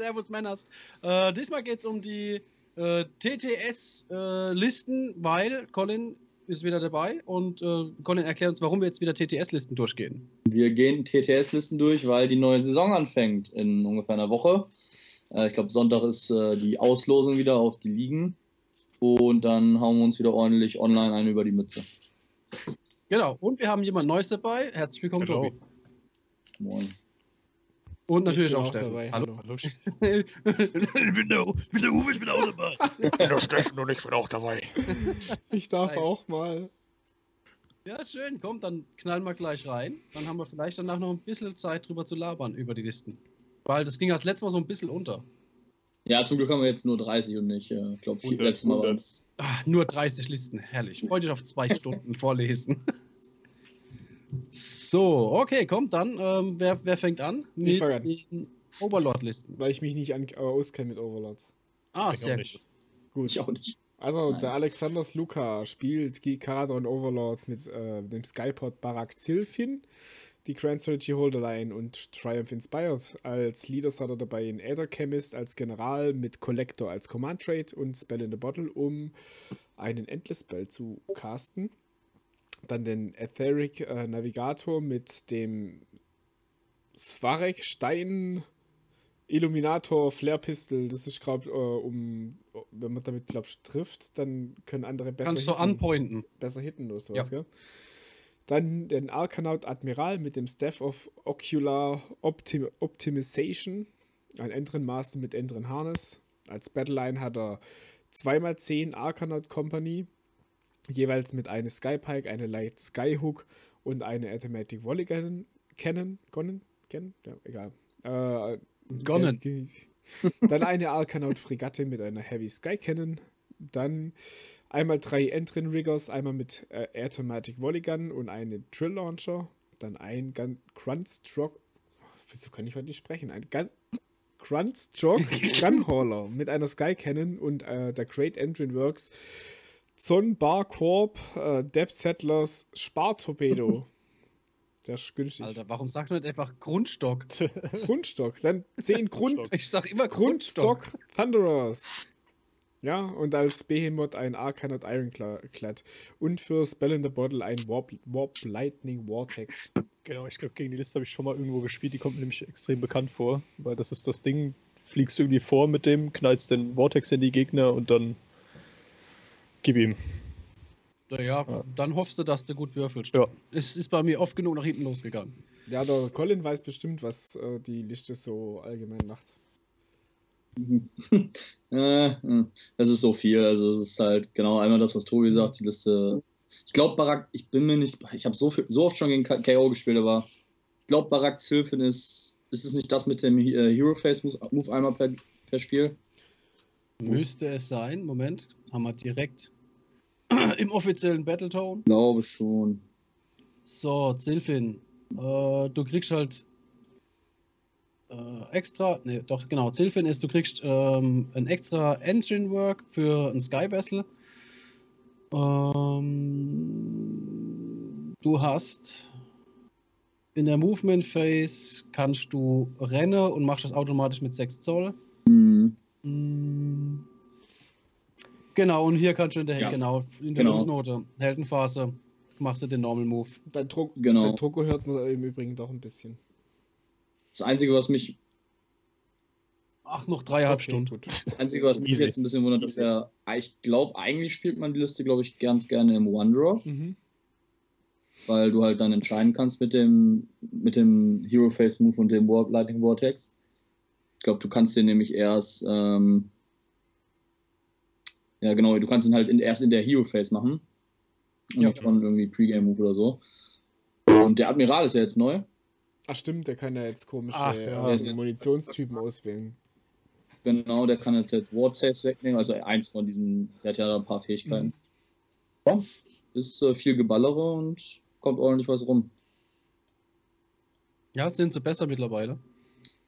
Servus Männers. Äh, diesmal geht es um die äh, TTS-Listen, weil Colin ist wieder dabei und äh, Colin erklärt uns, warum wir jetzt wieder TTS-Listen durchgehen. Wir gehen TTS-Listen durch, weil die neue Saison anfängt in ungefähr einer Woche. Äh, ich glaube, Sonntag ist äh, die Auslosung wieder auf die Ligen. Und dann hauen wir uns wieder ordentlich online ein über die Mütze. Genau, und wir haben jemand Neues dabei. Herzlich willkommen, Hallo. Tobi. Moin. Und natürlich Ich auch auch Steffen. dabei, Hallo. hallo. ich bin der, ich bin der Uwe, ich bin auch dabei. Ich bin der Steffen und ich bin auch dabei. Ich darf Nein. auch mal. Ja, schön, komm, dann knallen wir gleich rein. Dann haben wir vielleicht danach noch ein bisschen Zeit drüber zu labern über die Listen. Weil das ging das letzte Mal so ein bisschen unter. Ja, zum Glück haben wir jetzt nur 30 und nicht, äh, ich glaube, 100, letztes Mal waren 100. es. Ah, nur 30 Listen, herrlich. Freue dich auf zwei Stunden vorlesen. So, okay, kommt dann. Ähm, wer, wer fängt an? Ich fang an. den Overlord-Listen. Weil ich mich nicht an, äh, auskenne mit Overlords. Ah, Ich auch sehr nicht. gut. Gut. Ich auch nicht. Also, Nein. der Alexander Sluka spielt die Karadon Overlords mit äh, dem Skypod Barak Zilfin, die Grand Strategy Holderline und Triumph Inspired. Als Leaders hat er dabei einen Aether Chemist als General mit Collector als Command Trade und Spell in the Bottle, um einen Endless Spell zu casten. Dann den Etheric äh, Navigator mit dem Svarek Stein Illuminator Flare Pistol. Das ist, glaube äh, um, wenn man damit, glaube ich, trifft, dann können andere besser Kannst du hitten, anpointen. besser hitten oder sowas, gell? Dann den Arkanaut Admiral mit dem Staff of Ocular Optim Optimization. Ein Entren Master mit Entren Harness. Als Battleline hat er 2x10 Arkanaut Company. Jeweils mit einer Skypike, eine Light Skyhook und eine Automatic Volley Cannon. Cannon? Gonnen? Cannon? Ja, egal. Äh, Gonnen. Dann eine Arkanaut Fregatte mit einer Heavy Sky Cannon. Dann einmal drei Entrin Riggers, einmal mit äh, Automatic Volley Gun und eine Drill Launcher. Dann ein Gun Grunstroke. Wieso kann ich heute nicht sprechen? Ein Gun Grunstroke Gunhauler mit einer Sky Cannon und äh, der Great Engine Works Zon Bar Corp äh, Depth Settlers Spartorpedo. Der ist günstig. Alter, warum sagst du nicht einfach Grundstock? Grundstock. Dann 10 Grund, Grundstock. Ich sag immer Grundstock. Grundstock Thunderers. Ja, und als Behemoth ein Arcanoid Ironclad. Und für Spell in the Bottle ein Warp, Warp Lightning Vortex. Genau, ich glaube, gegen die Liste habe ich schon mal irgendwo gespielt. Die kommt mir nämlich extrem bekannt vor, weil das ist das Ding. Fliegst irgendwie vor mit dem, knallst den Vortex in die Gegner und dann gib ihm. Naja, Ja. dann hoffst du, dass du gut würfelst. Ja. Es ist bei mir oft genug nach hinten losgegangen. Ja, der Colin weiß bestimmt, was äh, die Liste so allgemein macht. äh, äh, das ist so viel. Also, es ist halt genau einmal das, was Tobi sagt. Die Liste. Ich glaube, Barak, ich bin mir nicht. Ich habe so, viel- so oft schon gegen KO gespielt, aber ich glaube, Barak Zilfin ist. Ist es nicht das mit dem äh, Hero Face Move Move einmal per, per Spiel? Müsste es sein. Moment, haben wir direkt im offiziellen Battletone. Glaube schon. So, Zilfin. Äh, du kriegst halt äh, extra. Ne, doch, genau. Zilfin ist, du kriegst ähm, ein extra Engine Work für ein Sky Vessel. Ähm, du hast in der Movement Phase kannst du rennen und machst das automatisch mit 6 Zoll. Mhm. Mm. Genau, und hier kannst du in der, Ja. genau, in der Genau. Fußnote, Heldenphase, machst du den Normal Move. Dein, Druck, Genau. dein Drucker hört man im Übrigen doch ein bisschen. Das Einzige, was mich Ach, noch dreieinhalb Okay, Stunden. Gut. Das Einzige, was mich jetzt ein bisschen wundert, ist ja, ich glaube, eigentlich spielt man die Liste, glaube ich, ganz gerne im Wanderer, Mhm. weil du halt dann entscheiden kannst mit dem, mit dem Hero Face Move und dem Warp Lightning Vortex. Ich glaube, du kannst den nämlich erst, ähm, ja genau, du kannst ihn halt in, erst in der Hero Face machen. Und Ja. nicht von irgendwie Pre-Game Move oder so. Und der Admiral ist ja jetzt neu. Ach stimmt, der kann ja jetzt komische Ach, ja. äh, Munitionstypen auswählen. Genau, der kann jetzt, jetzt Ward Saves wegnehmen, also eins von diesen, der hat ja ein paar Fähigkeiten. Ja, ist äh, viel Geballere und kommt ordentlich was rum. Ja, sind sie besser mittlerweile.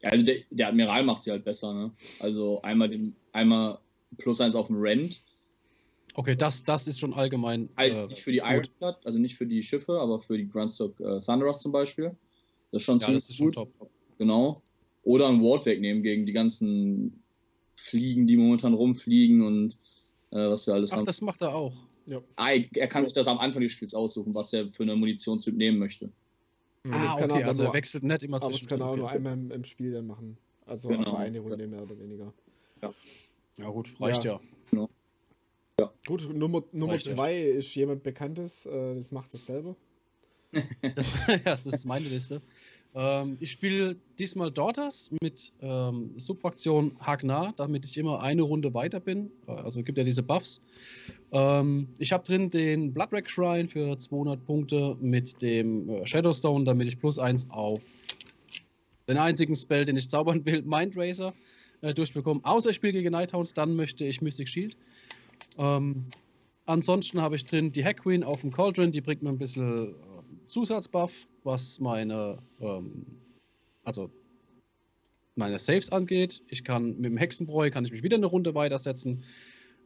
Ja, also der, der Admiral macht sie halt besser, ne? Also einmal den, einmal plus eins auf dem Rent. Okay, das, das ist schon allgemein. Äh, nicht für die. Ironclad, also nicht für die Schiffe, aber für die Grundstock äh, Thunderers zum Beispiel. Das ist schon Ja, ziemlich das ist schon gut. top. Genau. Oder ein Ward wegnehmen gegen die ganzen Fliegen, die momentan rumfliegen und äh, was wir alles Ach, haben. das macht er auch. Ah, er kann sich das am Anfang des Spiels aussuchen, was er für eine Munitionstyp nehmen möchte. Und Ah, das kann er okay, aber also er nur- wechselt nicht immer Aber das zwischen. kann er auch nur einmal im, im Spiel dann machen. Also Genau. für eine Runde mehr oder weniger. Ja gut, reicht ja. Gut, Nummer, Nummer Reicht echt. zwei ist jemand Bekanntes, äh, das macht das selber. Das, ja, das ist meine Liste. Ähm, ich spiele diesmal Daughters mit ähm, Subfraktion Hagnar, damit ich immer eine Runde weiter bin. Also gibt ja diese Buffs. Ähm, ich habe drin den Bloodwreck Shrine für 200 Punkte mit dem äh, Shadowstone, damit ich plus 1 auf den einzigen Spell, den ich zaubern will, Mind Razor, äh, durchbekomme. Außer ich spiele gegen Nighthounds, dann möchte ich Mystic Shield. Ähm, ansonsten habe ich drin die Hack Queen auf dem Cauldron, die bringt mir ein bisschen äh, Zusatzbuff, was meine, ähm, also meine Saves angeht. Ich kann mit dem Hexenbräu kann ich mich wieder eine Runde weitersetzen.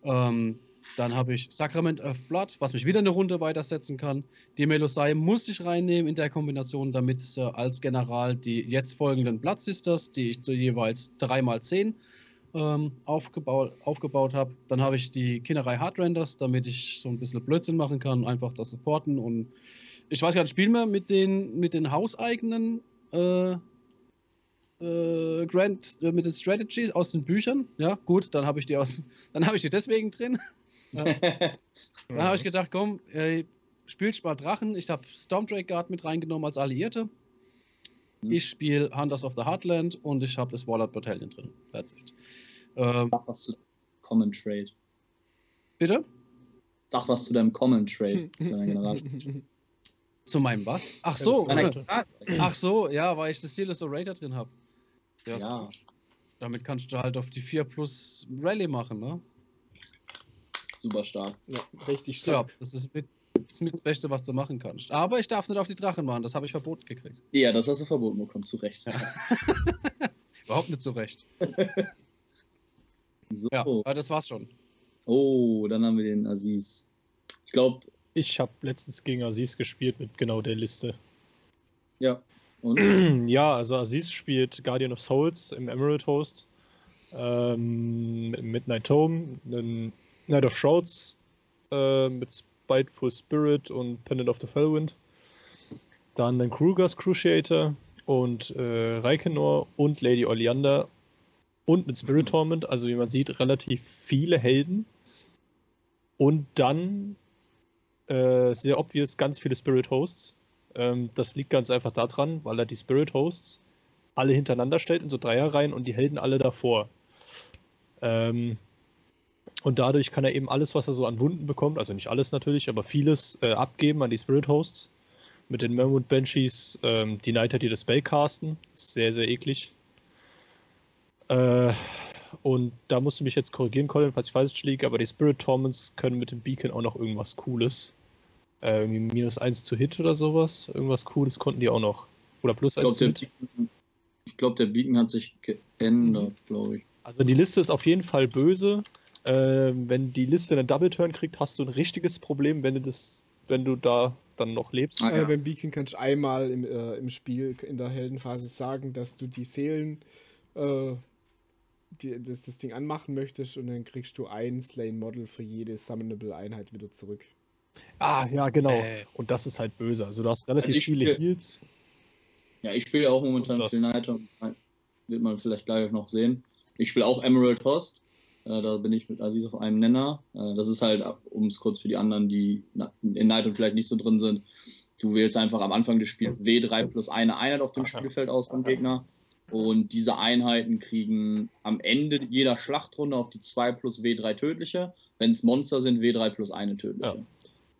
Ähm, dann habe ich Sacrament of Blood, was mich wieder eine Runde weitersetzen kann. Die Melosai muss ich reinnehmen in der Kombination, damit äh, als General die jetzt folgenden Blood Sisters, die ich zu jeweils 3x10 ähm, aufgebaut, aufgebaut habe. Dann habe ich die Kinnerei Hardrenders, damit ich so ein bisschen Blödsinn machen kann, einfach das supporten. Und ich weiß gar nicht, spielen wir mit den, mit den hauseigenen äh, äh, Grand, äh, mit den Strategies aus den Büchern? Ja, gut, dann habe ich die dann habe ich die deswegen drin. Dann habe ich gedacht, komm, äh, spielst mal Drachen. Ich habe Stormdrake Guard mit reingenommen als Alliierte. Hm. Ich spiele Hunters of the Heartland und ich habe das Warlord Battalion drin. That's it. Ähm, Sag was zu Common Trade. bitte? Sag was zu deinem Common Trade. zu meinem was? Ach so, ach so, ja, weil ich das Sealess Orator drin habe. Ja. Ja, Damit kannst du halt auf die 4 plus Rally machen, ne? Super stark. ja, richtig Ja, stark. das ist mit, das ist mit das Beste, was du machen kannst. Aber ich darf nicht auf die Drachen machen, das habe ich verboten gekriegt. Ja, das hast du verboten bekommen, zu Recht. Überhaupt nicht so recht. So. Ja, aber das war's schon. Oh, dann haben wir den Aziz. Ich glaube, Ich habe letztens gegen Aziz gespielt mit genau der Liste. ja. Und? ja, also Aziz spielt Guardian of Souls im Emerald Host. Ähm, Midnight Home, einen Knight of Shrouds äh, mit Spiteful Spirit und Pendant of the Fellwind. Dann den Kruger's Cruciator und äh, Reikenor und Lady Oleander und mit Spirit Torment. Also wie man sieht, relativ viele Helden. Und dann äh, sehr obvious ganz viele Spirit Hosts. Ähm, das liegt ganz einfach daran, weil er die Spirit Hosts alle hintereinander stellt in so Dreierreihen und die Helden alle davor. Ähm, und dadurch kann er eben alles, was er so an Wunden bekommt, also nicht alles natürlich, aber vieles äh, abgeben an die Spirit Hosts. Mit den Mermut Banshees, ähm, die Knighter, die das Spell casten. Ist sehr, sehr eklig. Äh, und da musst du mich jetzt korrigieren, Colin, falls ich falsch liege, aber die Spirit Torments können mit dem Beacon auch noch irgendwas Cooles. Äh, irgendwie minus 1 zu Hit oder sowas. Irgendwas Cooles konnten die auch noch. Oder plus Ich 1 glaube, zu Hit. Ich glaub, der Beacon hat sich geändert, glaube ich. Also die Liste ist auf jeden Fall böse. Ähm, wenn die Liste einen Double Turn kriegt, hast du ein richtiges Problem, wenn du das, wenn du da dann noch lebst. Ah, ja. Äh, beim Beacon kannst du einmal im, äh, im Spiel in der Heldenphase sagen, dass du die Seelen, äh, die, das, das Ding anmachen möchtest und dann kriegst du ein Slain Model für jede Summonable Einheit wieder zurück. Ah, ja, genau. Äh. Und das ist halt böse. Also du hast relativ Also viele spiel- Heals. Ja, ich spiele auch momentan Und das- viel Nighter. Wird man vielleicht gleich noch sehen. Ich spiele auch Emerald Host. Äh, da bin ich mit Aziz auf einem Nenner. Äh, das ist halt, um es kurz für die anderen, die in Night vielleicht nicht so drin sind, du wählst einfach am Anfang des Spiels W3 plus eine Einheit auf dem. Spielfeld aus vom Gegner. Und diese Einheiten kriegen am Ende jeder Schlachtrunde auf die 2 plus W3 tödliche. Wenn es Monster sind, W3 plus eine tödliche. Ja.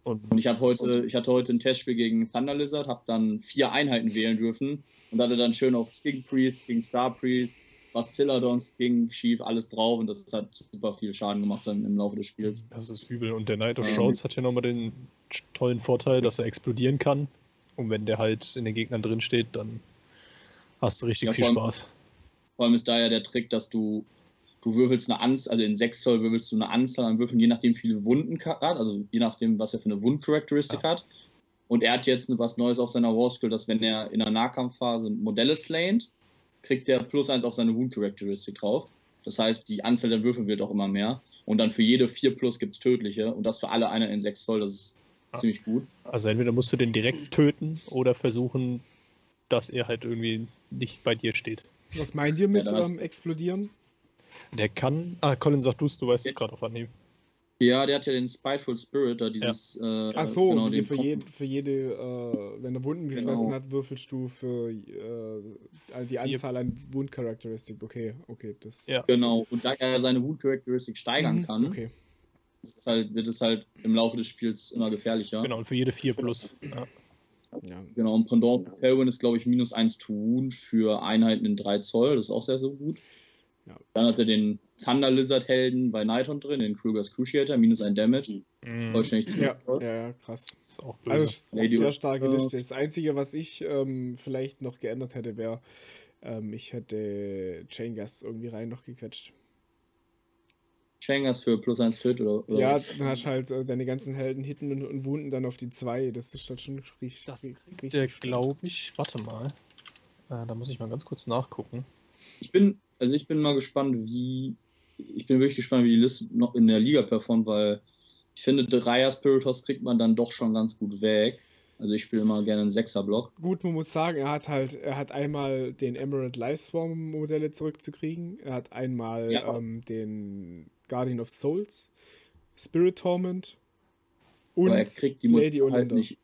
Und Und ich, hab heute, ich hatte heute ein Testspiel gegen Thunder Lizard, habe dann vier Einheiten wählen dürfen und hatte dann schön auf Sting Priest, gegen Star Priest, Bastiladons, gegen Chief, alles drauf und das hat super viel Schaden gemacht dann im Laufe des Spiels. das ist übel. Und der Knight of Ähm. Shrouds hat ja nochmal den tollen Vorteil, dass er explodieren kann. Und wenn der halt in den Gegnern drin steht, dann hast du richtig Ja, viel vor allem- Spaß. Vor allem ist da ja der Trick, dass du, du würfelst eine Anzahl, also in 6 Zoll würfelst du eine Anzahl an Würfeln, je nachdem wie viele Wunden hat, also je nachdem, was er für eine Wundcharakteristik hat. Und er hat jetzt was Neues auf seiner War Skill, dass wenn er in der Nahkampfphase Modelle slaynt, kriegt der plus eins auf seine Wound Characteristic drauf. Das heißt, die Anzahl der Würfel wird auch immer mehr. Und dann für jede 4 plus gibt es tödliche. Und das für alle Einheiten in 6 Zoll, das ist Ah. ziemlich gut. Also entweder musst du den direkt töten oder versuchen, dass er halt irgendwie nicht bei dir steht. Was meint ihr mit Ja, ähm, explodieren? Der kann. Ah, Colin, sag du's, du weißt es gerade auf Anhieb. Ja, der hat ja den Spiteful Spirit, da dieses. Äh, Ach so, genau, die den für, Kom- je, für jede, äh, wenn er Wunden gefressen Genau. hat, würfelst du für äh, die Anzahl an Wundcharakteristik. Okay, okay, das. Ja. Genau. Und da er seine Wound Characteristic steigern Mhm, kann, Okay. ist halt, wird es halt im Laufe des Spiels immer gefährlicher. Genau, und für jede 4 plus. Ja. Ja. Genau, und Pendant für Pelwin ist, glaube ich, minus 1 to Wound für Einheiten in 3 Zoll. Das ist auch sehr, sehr gut. Ja. Dann hat er den Thunder Lizard Helden bei Nighthorn drin, den Kruger's Cruciator, minus 1 Damage. Mhm. Vollständig zu Ja, ja, ja, krass. Ist auch böse. Also es ist eine Lady sehr starke Liste. Das Einzige, was ich ähm, vielleicht noch geändert hätte, wäre, ähm, ich hätte Chain Gas irgendwie rein noch gequetscht. Shangas für plus 1 Töt oder, oder Ja, dann hast du halt äh, deine ganzen Helden hitten und, und Wunden dann auf die zwei. Das ist halt schon richtig. Das richtig Der glaube ich. Warte mal. Äh, da muss ich mal ganz kurz nachgucken. Ich bin, also ich bin mal gespannt, wie. Ich bin wirklich gespannt, wie die Liste noch in der Liga performt, weil ich finde, Dreier Spiritos kriegt man dann doch schon ganz gut weg. Also ich spiele immer gerne einen Sechser-Block. Gut, man muss sagen, er hat halt, er hat einmal den Emerald Liveswarm Modelle zurückzukriegen. Er hat einmal Ja. ähm, den Guardian of Souls, Spirit Torment und aber kriegt die Lady halt Olinda. nicht.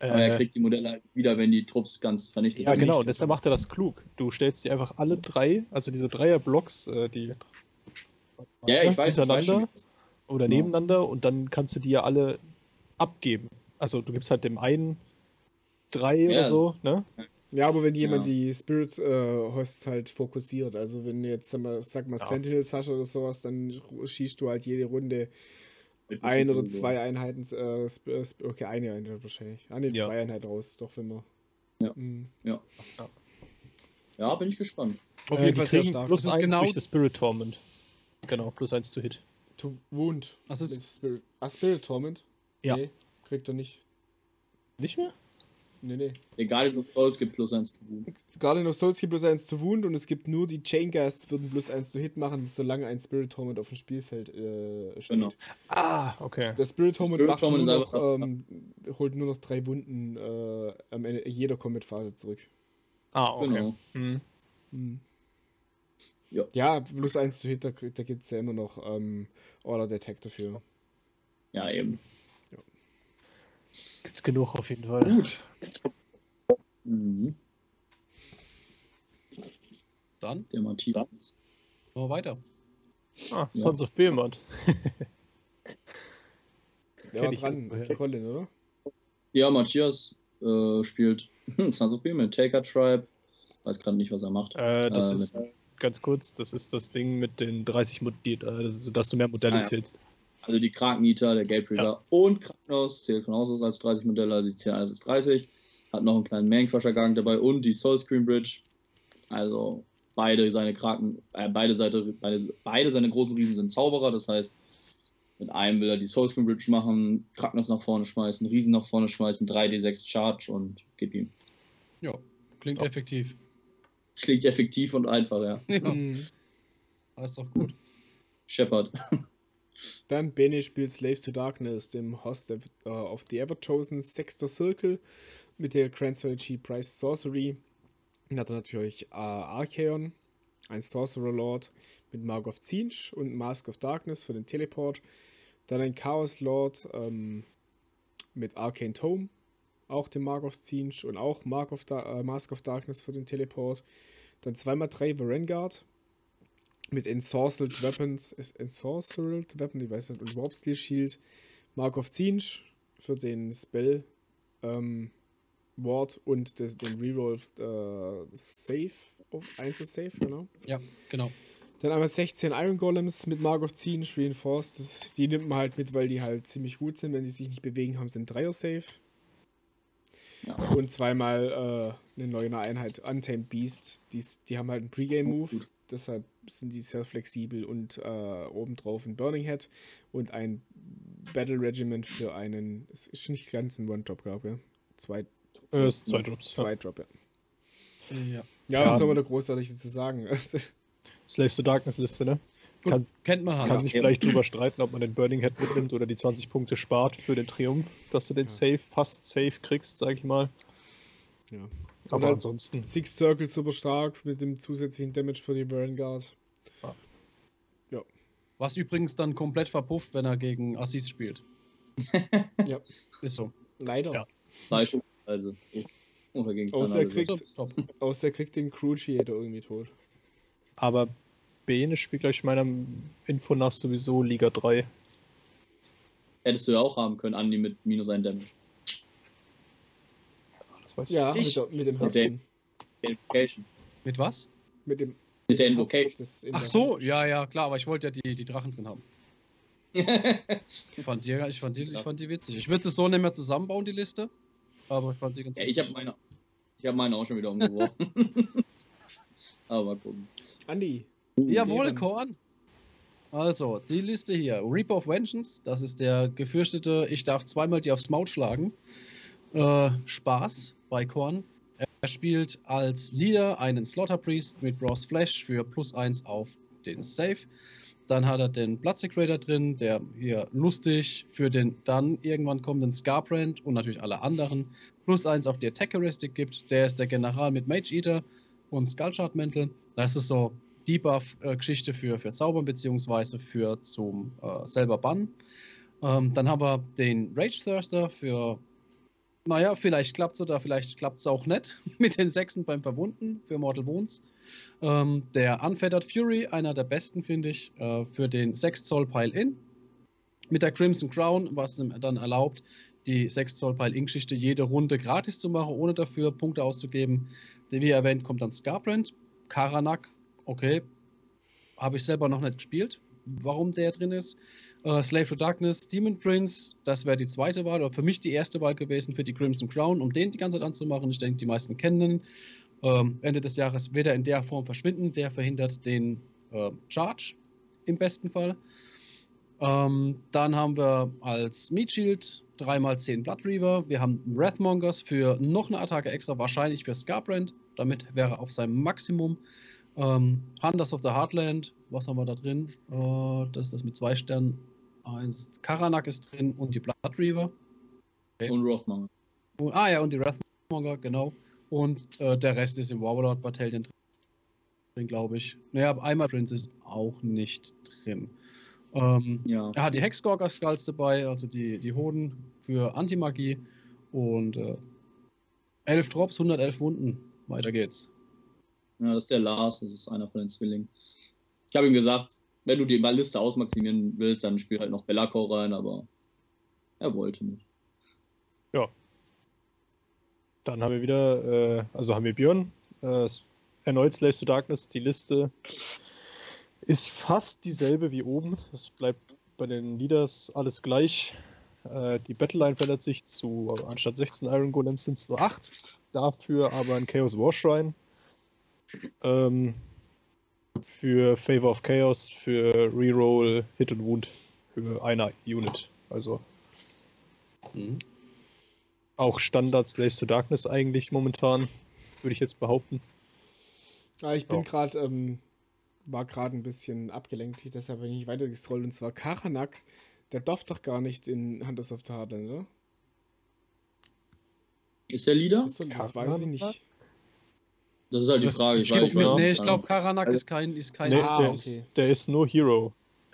Aber er Äh, kriegt die Modelle halt wieder, wenn die Trupps ganz vernichtet ja, sind. genau, nicht. deshalb macht er das klug. Du stellst dir einfach alle drei, also diese Dreier-Blocks, äh, die Ja, ich weiß, ich weiß hintereinander schon. oder Genau. nebeneinander und dann kannst du die ja alle abgeben. Also du gibst halt dem einen drei Ja, oder so, ne? Ja, aber wenn jemand Ja. die Spirit äh, Hosts halt fokussiert, also wenn du jetzt sag mal, sag mal Ja. Sentinels hast oder sowas, dann schießt du halt jede Runde ein oder so. zwei Einheiten, äh, äh, okay, eine Einheit wahrscheinlich. Ah, ne, Ja. zwei Einheiten raus, doch, wenn man. Ja. Mhm. Ja, bin ich gespannt. Auf Äh, jeden Fall sehr stark. Plus Das ist eins genau- durch das Spirit Torment. Genau, plus eins zu Hit. To Wound. Mit ist- Spirit. Ah, Spirit Torment? Ja. Nee, kriegt er nicht. Nicht mehr? Nee, nee. Egal, wie Souls gibt plus eins zu tun. Guardian of Souls gibt plus 1 zu Wound und es gibt nur die Chain Ghasts würden plus 1 zu Hit machen, solange ein Spirit Torment auf dem Spielfeld äh, steht. Genau. Ah, okay. Der Spirit Torment Spirit macht Torment nur noch, ähm, holt nur noch drei Wunden äh, am Ende jeder Combat-Phase zurück. Ah, okay. Genau. Mhm. Hm. Ja. Ja, plus 1 zu Hit, da, da gibt es ja immer noch ähm, Order Attack dafür. Ja, eben. Gibt's genug auf jeden Fall. Gut. Mhm. Dann Der Matthias. machen wir weiter. Ah, Sons of Behemoth. Wer war dran? irgendwoher. Colin, oder? Ja, Matthias äh, spielt Sons of Behemoth, Taker Tribe. Weiß gerade nicht, was er macht. Äh, das Äh, ist ganz kurz, das ist das Ding mit den 30 Modellen, äh, sodass du mehr Modelle Ah, ja. zählst. Also die Krakeneater, der Gatebriefer Ja. und Krankenhaus zählt von Haus aus als 30 Modelle, also die zählen alles als 30. Hat noch einen kleinen Mancrusher-Gang dabei und die Soulscreen Bridge. Also beide seine Kraken, äh, beide, Seite, beide, beide seine großen Riesen sind Zauberer, das heißt, mit einem will er die Soulscreen Bridge machen, Krankenhaus nach vorne schmeißen, Riesen nach vorne schmeißen, 3d6 Charge und gib ihm. Ja, klingt Ja. effektiv. Klingt effektiv und einfach, ja. Ja, Mhm. alles doch gut. Shepard. Dann Bene spielt Slaves to Darkness, dem Host of, äh, of the Ever-Chosen Sexter Circle mit der Grand Strategy Price Sorcery. Dann hat er natürlich äh, Archeon, ein Sorcerer Lord mit Mark of Zinch und Mask of Darkness für den Teleport. Dann ein Chaos Lord ähm, mit Arcane Tome, auch den Mark of Zinch und auch Mark of äh, Mask of Darkness für den Teleport. Dann 2x3 Varengard mit Ensorcelled Weapons, ist Ensorcelled Weapon, ich weiß nicht, und Warp Steel Shield, Mark of Zinch für den Spell ähm, Ward und das, den Reroll äh, Save, auf Einzel Save, genau. Ja, genau. Dann einmal 16 Iron Golems mit Mark of Zinch, Reinforced, das, die nimmt man halt mit, weil die halt ziemlich gut sind, wenn die sich nicht bewegen, haben sie einen Dreier Save. Ja. Und zweimal äh, eine neue Einheit, Untamed Beast. Die, die haben halt einen Pre-Game-Move. Deshalb sind die sehr flexibel und äh, obendrauf ein Burning Head und ein Battle Regiment für einen, es ist nicht ganz ein One-Drop, glaube ich. Zwei, Äh, ist zwei Drops. zwei Drop, ja. Ja. Ja, Ja. was soll man da großartig dazu sagen? Slaves to Darkness Liste, ne? Gut, Kann- kennt man halt. Kann sich vielleicht drüber streiten, ob man den Burning Head mitnimmt oder die 20 Punkte spart für den Triumph, dass du den Ja. Safe, fast safe kriegst, sag ich mal. ja. Aber Oder- ansonsten, Six Circle super stark mit dem zusätzlichen Damage für die Vanguard. Was übrigens dann komplett verpufft, wenn er gegen Assis spielt. Ja. Ist so. Leider. Ja. Oder gegen Außer er kriegt-. Außer er kriegt den Cruciator irgendwie tot. aber Bene spielt gleich meiner Info nach sowieso Liga 3. Hättest du ja auch haben können, Andi mit minus 1 Damage. Weiß ich Ja, Ich- mit, mit dem Okay. Herzen. Der Invocation. Mit was? Mit dem Mit der Invocation. Ach so, ja, ja, klar, aber ich wollte ja die, die Drachen drin haben. Ich fand die, ich fand die, ich fand die witzig. Ich würde sie so nicht mehr zusammenbauen, die Liste. Aber ich fand sie ganz ja, ich habe meine, ich hab meine auch schon wieder umgeworfen. Aber mal gucken. Andi. Jawohl, Lehren. Korn. Also, die Liste hier. Reap of Vengeance, das ist der gefürchtete, ich darf zweimal die aufs Maul schlagen. Äh, Spaß bei Korn. Er spielt als Leader einen Slaughter Priest mit Bros Flash für plus 1 auf den Save. Dann hat er den Blood drin, der hier lustig für den dann irgendwann kommenden Scarbrand und natürlich alle anderen plus 1 auf die Attack Heuristic gibt. Der ist der General mit Mage Eater und Skullshard Mantle. Das ist so Debuff-Geschichte für, für Zaubern beziehungsweise für zum äh, selber Bannen. Ähm, dann haben wir den Rage Thirster für, naja, vielleicht klappt es oder vielleicht klappt es auch nicht mit den Sechsen beim Verwunden für Mortal Wounds. Ähm, der Unfettered Fury, einer der besten, finde ich, äh, für den 6 Zoll Pile-In. Mit der Crimson Crown, was ihm dann erlaubt, die 6 Zoll Pile-In-Geschichte jede Runde gratis zu machen, ohne dafür Punkte auszugeben. Wie erwähnt, kommt dann Scarbrand, Karanak, okay, habe ich selber noch nicht gespielt, warum der drin ist. Äh, Slave to Darkness, Demon Prince, das wäre die zweite Wahl, oder für mich die erste Wahl gewesen für die Crimson Crown, um den die ganze Zeit anzumachen. Ich denke, die meisten kennen ihn. Ähm, Ende des Jahres wird er in der Form verschwinden. Der verhindert den äh, Charge im besten Fall. Ähm, dann haben wir als Meat Shield 3x10 Blood Reaver. Wir haben Wrathmongers für noch eine Attacke extra, wahrscheinlich für Scarbrand. Damit wäre er auf seinem Maximum. Ähm, Hunters of the Heartland, was haben wir da drin? Äh, das ist das mit zwei Sternen. Eins, Karanak ist drin und die Blood Reaver. Und Rothmonger. Und, ah ja, und die Wrathmonger, genau. Und äh, der Rest ist im Warlord Battalion drin, glaube ich. Naja, einmal Prince ist auch nicht drin. Ähm, Ja. er hat die Hexgorger Skulls dabei, also die, die Hoden für Antimagie. Und äh, 11 Drops, 111 Wunden. Weiter geht's. ja, das ist der Lars, das ist einer von den Zwillingen. Ich habe ihm gesagt, wenn du die Liste ausmaximieren willst, dann spiel halt noch Bellacor rein, aber er wollte nicht. Dann haben wir wieder, äh, also haben wir Björn, äh, erneut Slaves to Darkness. Die Liste ist fast dieselbe wie oben. Es bleibt bei den Leaders alles gleich. Äh, die Battleline verändert sich zu, anstatt 16 Iron Golems sind es nur 8. Dafür aber ein Chaos War Shrine. Ähm, für Favor of Chaos, für Reroll, Hit und Wound für eine Unit. Also Mhm. auch Standard Slaves to Darkness eigentlich momentan, würde ich jetzt behaupten. Ah, ich bin Ja. gerade, ähm, war gerade ein bisschen abgelenkt, deshalb bin ich weiter gescrollt. Und zwar Karanak, der darf doch gar nicht in Hunters of the Heartland, oder? Ist der Leader? Das, das weiß ich nicht. Das ist halt die Das Frage. steht weiß mit, nee, ich glaube, Karanak also- ist kein, ist kein Nee, Ah, der, okay. ist, der ist nur Hero.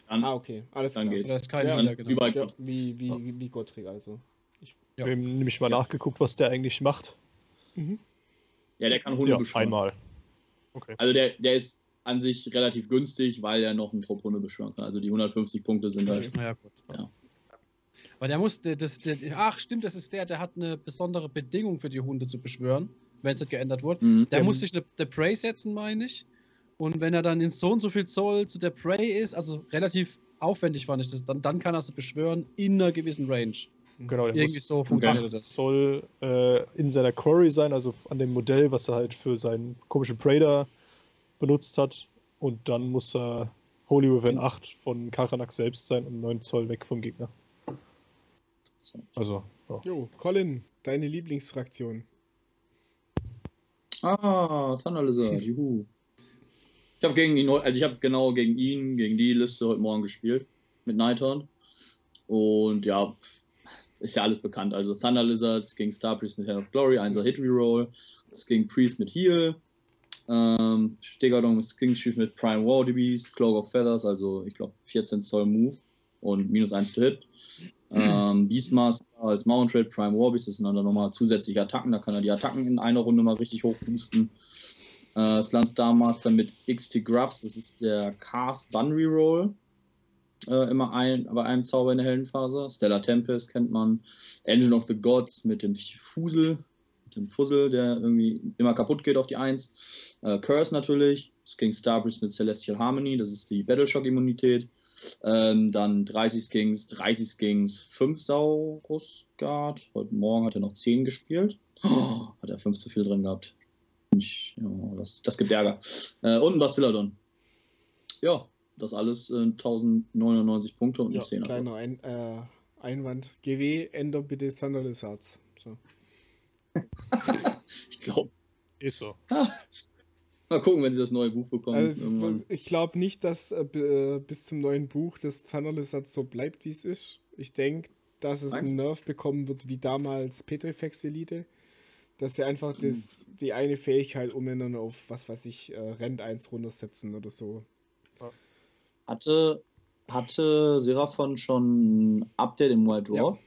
Dann, Ah, okay, alles dann klar. geht's. Oder ist kein Ja, wie genau. bei Ja, Gott. wie, wie, wie, wie Gottrick also. Ja. Wir haben nämlich mal nachgeguckt, was der eigentlich macht. Ja, der kann Hunde Ja, beschwören. einmal. Okay. Also der, der ist an sich relativ günstig, weil er noch einen Trupp-Hunde beschwören kann. Also die 150 Punkte sind halt. Na ja, gut. Ja. Aber der muss, das, der, ach stimmt, das ist der, der hat eine besondere Bedingung für die Hunde zu beschwören, wenn es nicht geändert wurde. Mhm. Der muss sich eine, der Prey setzen, meine ich. Und wenn er dann in so und so viel Zoll zu der Prey ist, also relativ aufwendig fand ich das, dann, dann kann er sie beschwören in einer gewissen Range. Genau, der Irgendwie muss so funktioniert 8 das. soll äh, in seiner Quarry sein, also an dem Modell, was er halt für seinen komischen Praetor benutzt hat. Und dann muss er Holy Within 8 von Karanak selbst sein und 9 Zoll weg vom Gegner. Also, ja. Jo, Colin, deine Lieblingsfraktion. Ah, Thunder Lizard, juhu. Ich habe gegen ihn, also ich habe genau gegen ihn, gegen die Liste heute Morgen gespielt mit Nighthorn. Und ja, ist ja alles bekannt. Also Thunder Lizards gegen Star Priest mit Hand of Glory, 1er Hit Reroll, es gegen Priest mit Heal, ähm, Stegadon mit King Chief mit Prime War DBs, Cloak of Feathers, also ich glaube 14 Zoll Move und minus 1 to Hit. Ähm, Beastmaster als Mount Trade, Prime Warbeast, das sind dann nochmal zusätzliche Attacken, da kann er die Attacken in einer Runde mal richtig hoch boosten. Äh, Slan Star Master mit XT Grubs, das ist der Cast Bun Reroll. Äh, immer ein, bei einem Zauber in der Heldenphase. Stellar Tempest kennt man. Engine of the Gods mit dem Fusel, mit dem Fussel, der irgendwie immer kaputt geht auf die 1. Äh, Curse natürlich. King Starbreeze mit Celestial Harmony, das ist die Battleshock-Immunität. Ähm, dann 30 Skings, 30 Skings, 5 Saurus Guard. Heute Morgen hat er noch 10 gespielt. Oh, hat er 5 zu viel drin gehabt. Ich, ja, das, das gibt Ärger. Äh, und ein Bastilladon. Ja, das alles äh, 1099 Punkte und ein Ja, 10er. kleiner Ein, äh, Einwand. GW, änder bitte Thunder Lizards. So. Ich glaube, Ist so. Mal gucken, wenn sie das neue Buch bekommen. Also ich glaube nicht, dass äh, äh, bis zum neuen Buch das Thunder Lizard so bleibt, wie es ist. Ich denke, dass es Meinst einen Nerv bekommen wird, wie damals Petrifex Elite. Dass sie einfach das, die eine Fähigkeit umändern auf, was weiß ich, äh, Rent 1 runtersetzen oder so. Hatte, hatte Seraphon schon ein Update im White Dwarf?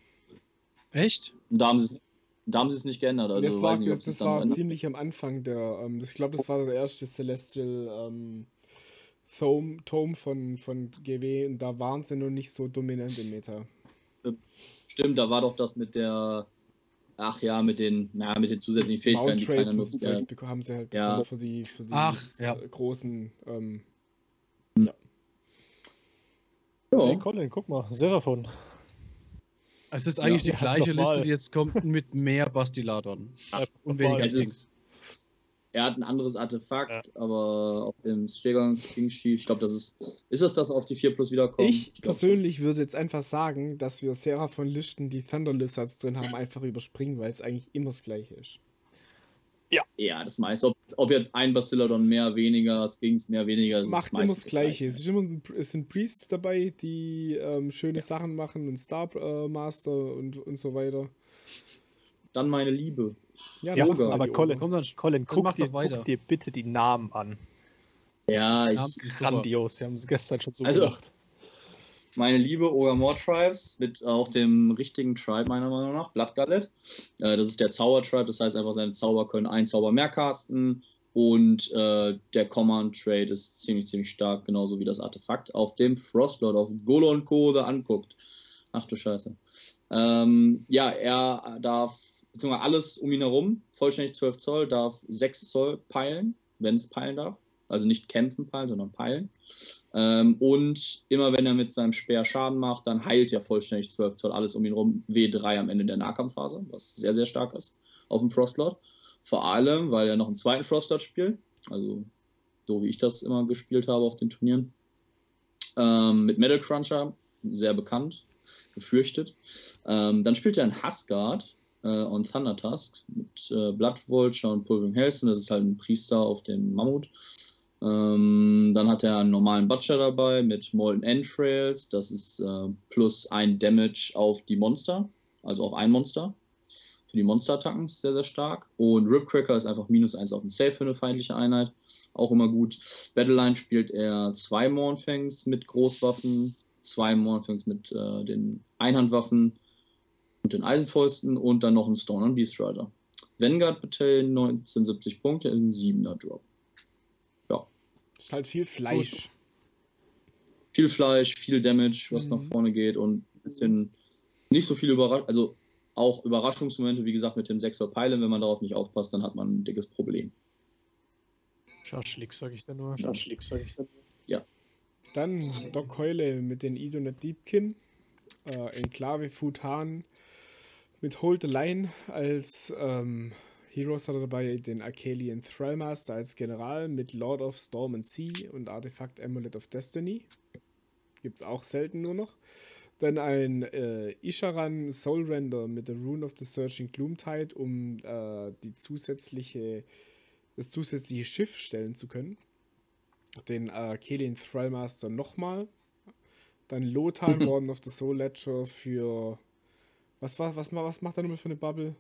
Echt? Und Da haben sie es da haben sie es nicht geändert. Also das war, weiß nicht, das, war ziemlich am Anfang der, ähm, das, ich glaube, das war der erste Celestial ähm, Tome, Tome von, von GW und da waren sie noch nicht so dominant im Meta. Stimmt, da war doch das mit der, ach ja, mit den, na, mit den zusätzlichen Fähigkeiten, die keiner nutzt. Ja. Haben sie halt Ja. für die, für die Ach, ja. äh, großen ähm, Hey Ja. Colin, guck mal, Seraphon. Es ist eigentlich Ja, die gleiche. Liste, die jetzt kommt, mit mehr Bastiladon. Und weniger Es ist, er hat ein anderes Artefakt, aber auf dem Stregons King Chief, ich glaube, das ist, ist das das auf die 4 plus wiederkommt? Ich glaub persönlich würde jetzt einfach sagen, dass wir Sarah von Listen, die Thunder Lizards drin haben, einfach überspringen, weil es eigentlich immer das gleiche ist. Schon. Ja, das meiste. Ob, ob jetzt ein Bastilladon mehr, weniger, Skings mehr, weniger, das Macht ist immer das Gleiche. Es, ist immer, es sind Priests dabei, die ähm, schöne Sachen machen und Star äh, Master und, und so weiter. Dann meine Liebe. Ja, Ja, wir aber Colin, Ober. Komm dann, Colin, Dann guck mach dir, doch weiter. guck dir bitte die Namen an. Ja, ich, Namen sind super. Grandios, wir haben es gestern schon so Also, gedacht. Meine liebe Ogamore Tribes mit auch dem richtigen Tribe meiner Meinung nach, Blood Gullet. Äh, das ist der Zauber Tribe, das heißt einfach, seine Zauber können ein Zauber mehr casten und äh, der Command Trade ist ziemlich, ziemlich stark, genauso wie das Artefakt. Auf dem Frostlord, auf Golon Kode anguckt. Ach du Scheiße. Ähm, ja, er darf, beziehungsweise alles um ihn herum, vollständig 12 Zoll, darf 6 Zoll peilen, wenn es peilen darf. Also nicht kämpfen peilen, sondern peilen. Ähm, und immer wenn er mit seinem Speer Schaden macht, dann heilt er vollständig 12 Zoll alles um ihn rum. W3 am Ende der Nahkampfphase, was sehr, sehr stark ist auf dem Frostlord. Vor allem, weil er noch einen zweiten Frostlord spielt. Also so wie ich das immer gespielt habe auf den Turnieren. Ähm, mit Metal Cruncher, sehr bekannt, gefürchtet. Ähm, dann spielt er einen Huskard äh, und Thunder Tusk mit äh, Blood Vulture und Pulvering Hellstone. Das ist halt ein Priester auf dem Mammut. Ähm, dann hat er einen normalen Butcher dabei mit Molten Entrails. Das ist äh, plus ein Damage auf die Monster, also auf ein Monster. Für die Monster-Attacken ist sehr, sehr stark. Und Ripcracker ist einfach minus eins auf den Save für eine feindliche Einheit. Auch immer gut. Battleline spielt er zwei Mornfangs mit Großwaffen, zwei Mornfangs mit äh, den Einhandwaffen und den Eisenfäusten und dann noch einen Stone und Beast Rider. Vanguard Battalion 1970 Punkte im 7er Drop. Ist halt viel Fleisch. viel Fleisch, viel Damage, was Mhm. nach vorne geht und ein bisschen nicht so viel Überraschung, also auch Überraschungsmomente, wie gesagt, mit dem 6er Peilen, wenn man darauf nicht aufpasst, dann hat man ein dickes Problem. Schaschlik, sag ich da nur. Schaschlik, sag ich da nur. Dann Doc Heule mit den Idonet Deepkin. Äh, Enklave Futan mit Hold the Line als ähm, Heroes hat er dabei den Arcalian Thrallmaster als General mit Lord of Storm and Sea und Artefakt Amulet of Destiny. Gibt es auch selten nur noch. Dann ein äh, Isharan Soulrender mit der Rune of the Searching Gloomtide, um äh, die zusätzliche das zusätzliche Schiff stellen zu können. Den Kelin Thrallmaster nochmal. Dann Lothal Warden of the Soul Ledger für. Was war, was, was macht er nochmal für eine Bubble?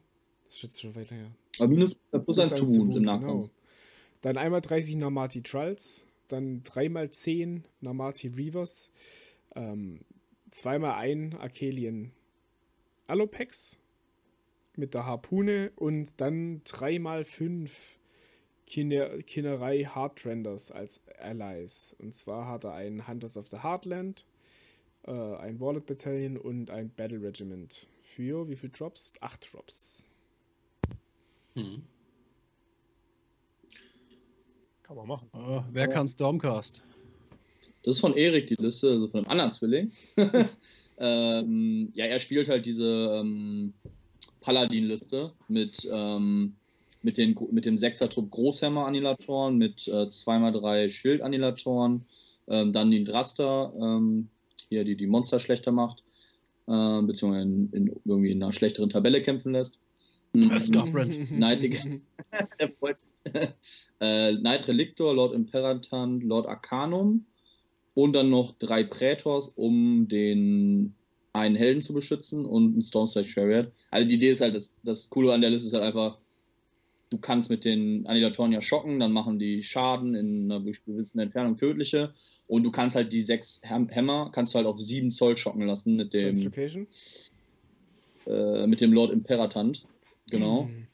Das ist jetzt schon weiter her. Aber minus äh, plus 1 Plus to Wound im genau. Nachkampf. Dann einmal 30 Namati Trials, dann dreimal 10 Namati Reavers, ähm, zweimal ein Arkelien Alopex mit der Harpune und dann dreimal fünf Kine Kinnerei Heartrenders als Allies. Und zwar hat er einen Hunters of the Heartland, äh, ein Wallet Battalion und ein Battle Regiment. Für wie viel Drops? Acht Drops. Hm. Kann man machen. Äh, wer kann Stormcast? Das ist von Erik die Liste, also von einem anderen Zwilling. ähm, ja, er spielt halt diese ähm, Paladin-Liste mit, ähm, mit, den, mit dem Sechser-Trupp Großhammer-Annihilatoren, mit äh, 2x3 Schild-Annihilatoren, ähm, dann den Draster, ähm, hier die die Monster schlechter macht, äh, beziehungsweise in, in, irgendwie in einer schlechteren Tabelle kämpfen lässt. Der freut sich. äh, Knight Relictor, Lord Imperatant, Lord Arcanum und dann noch drei Prätors, um den einen Helden zu beschützen und ein Stormstrike Chariot. Also die Idee ist halt, das, das Coole an der Liste ist halt einfach, du kannst mit den Annihilatoren ja schocken, dann machen die Schaden in einer gewissen Entfernung tödliche und du kannst halt die sechs Häm- Hämmer, kannst du halt auf sieben Zoll schocken lassen mit dem, Translocation? äh, mit dem Lord Imperatant. Genau. Mhm.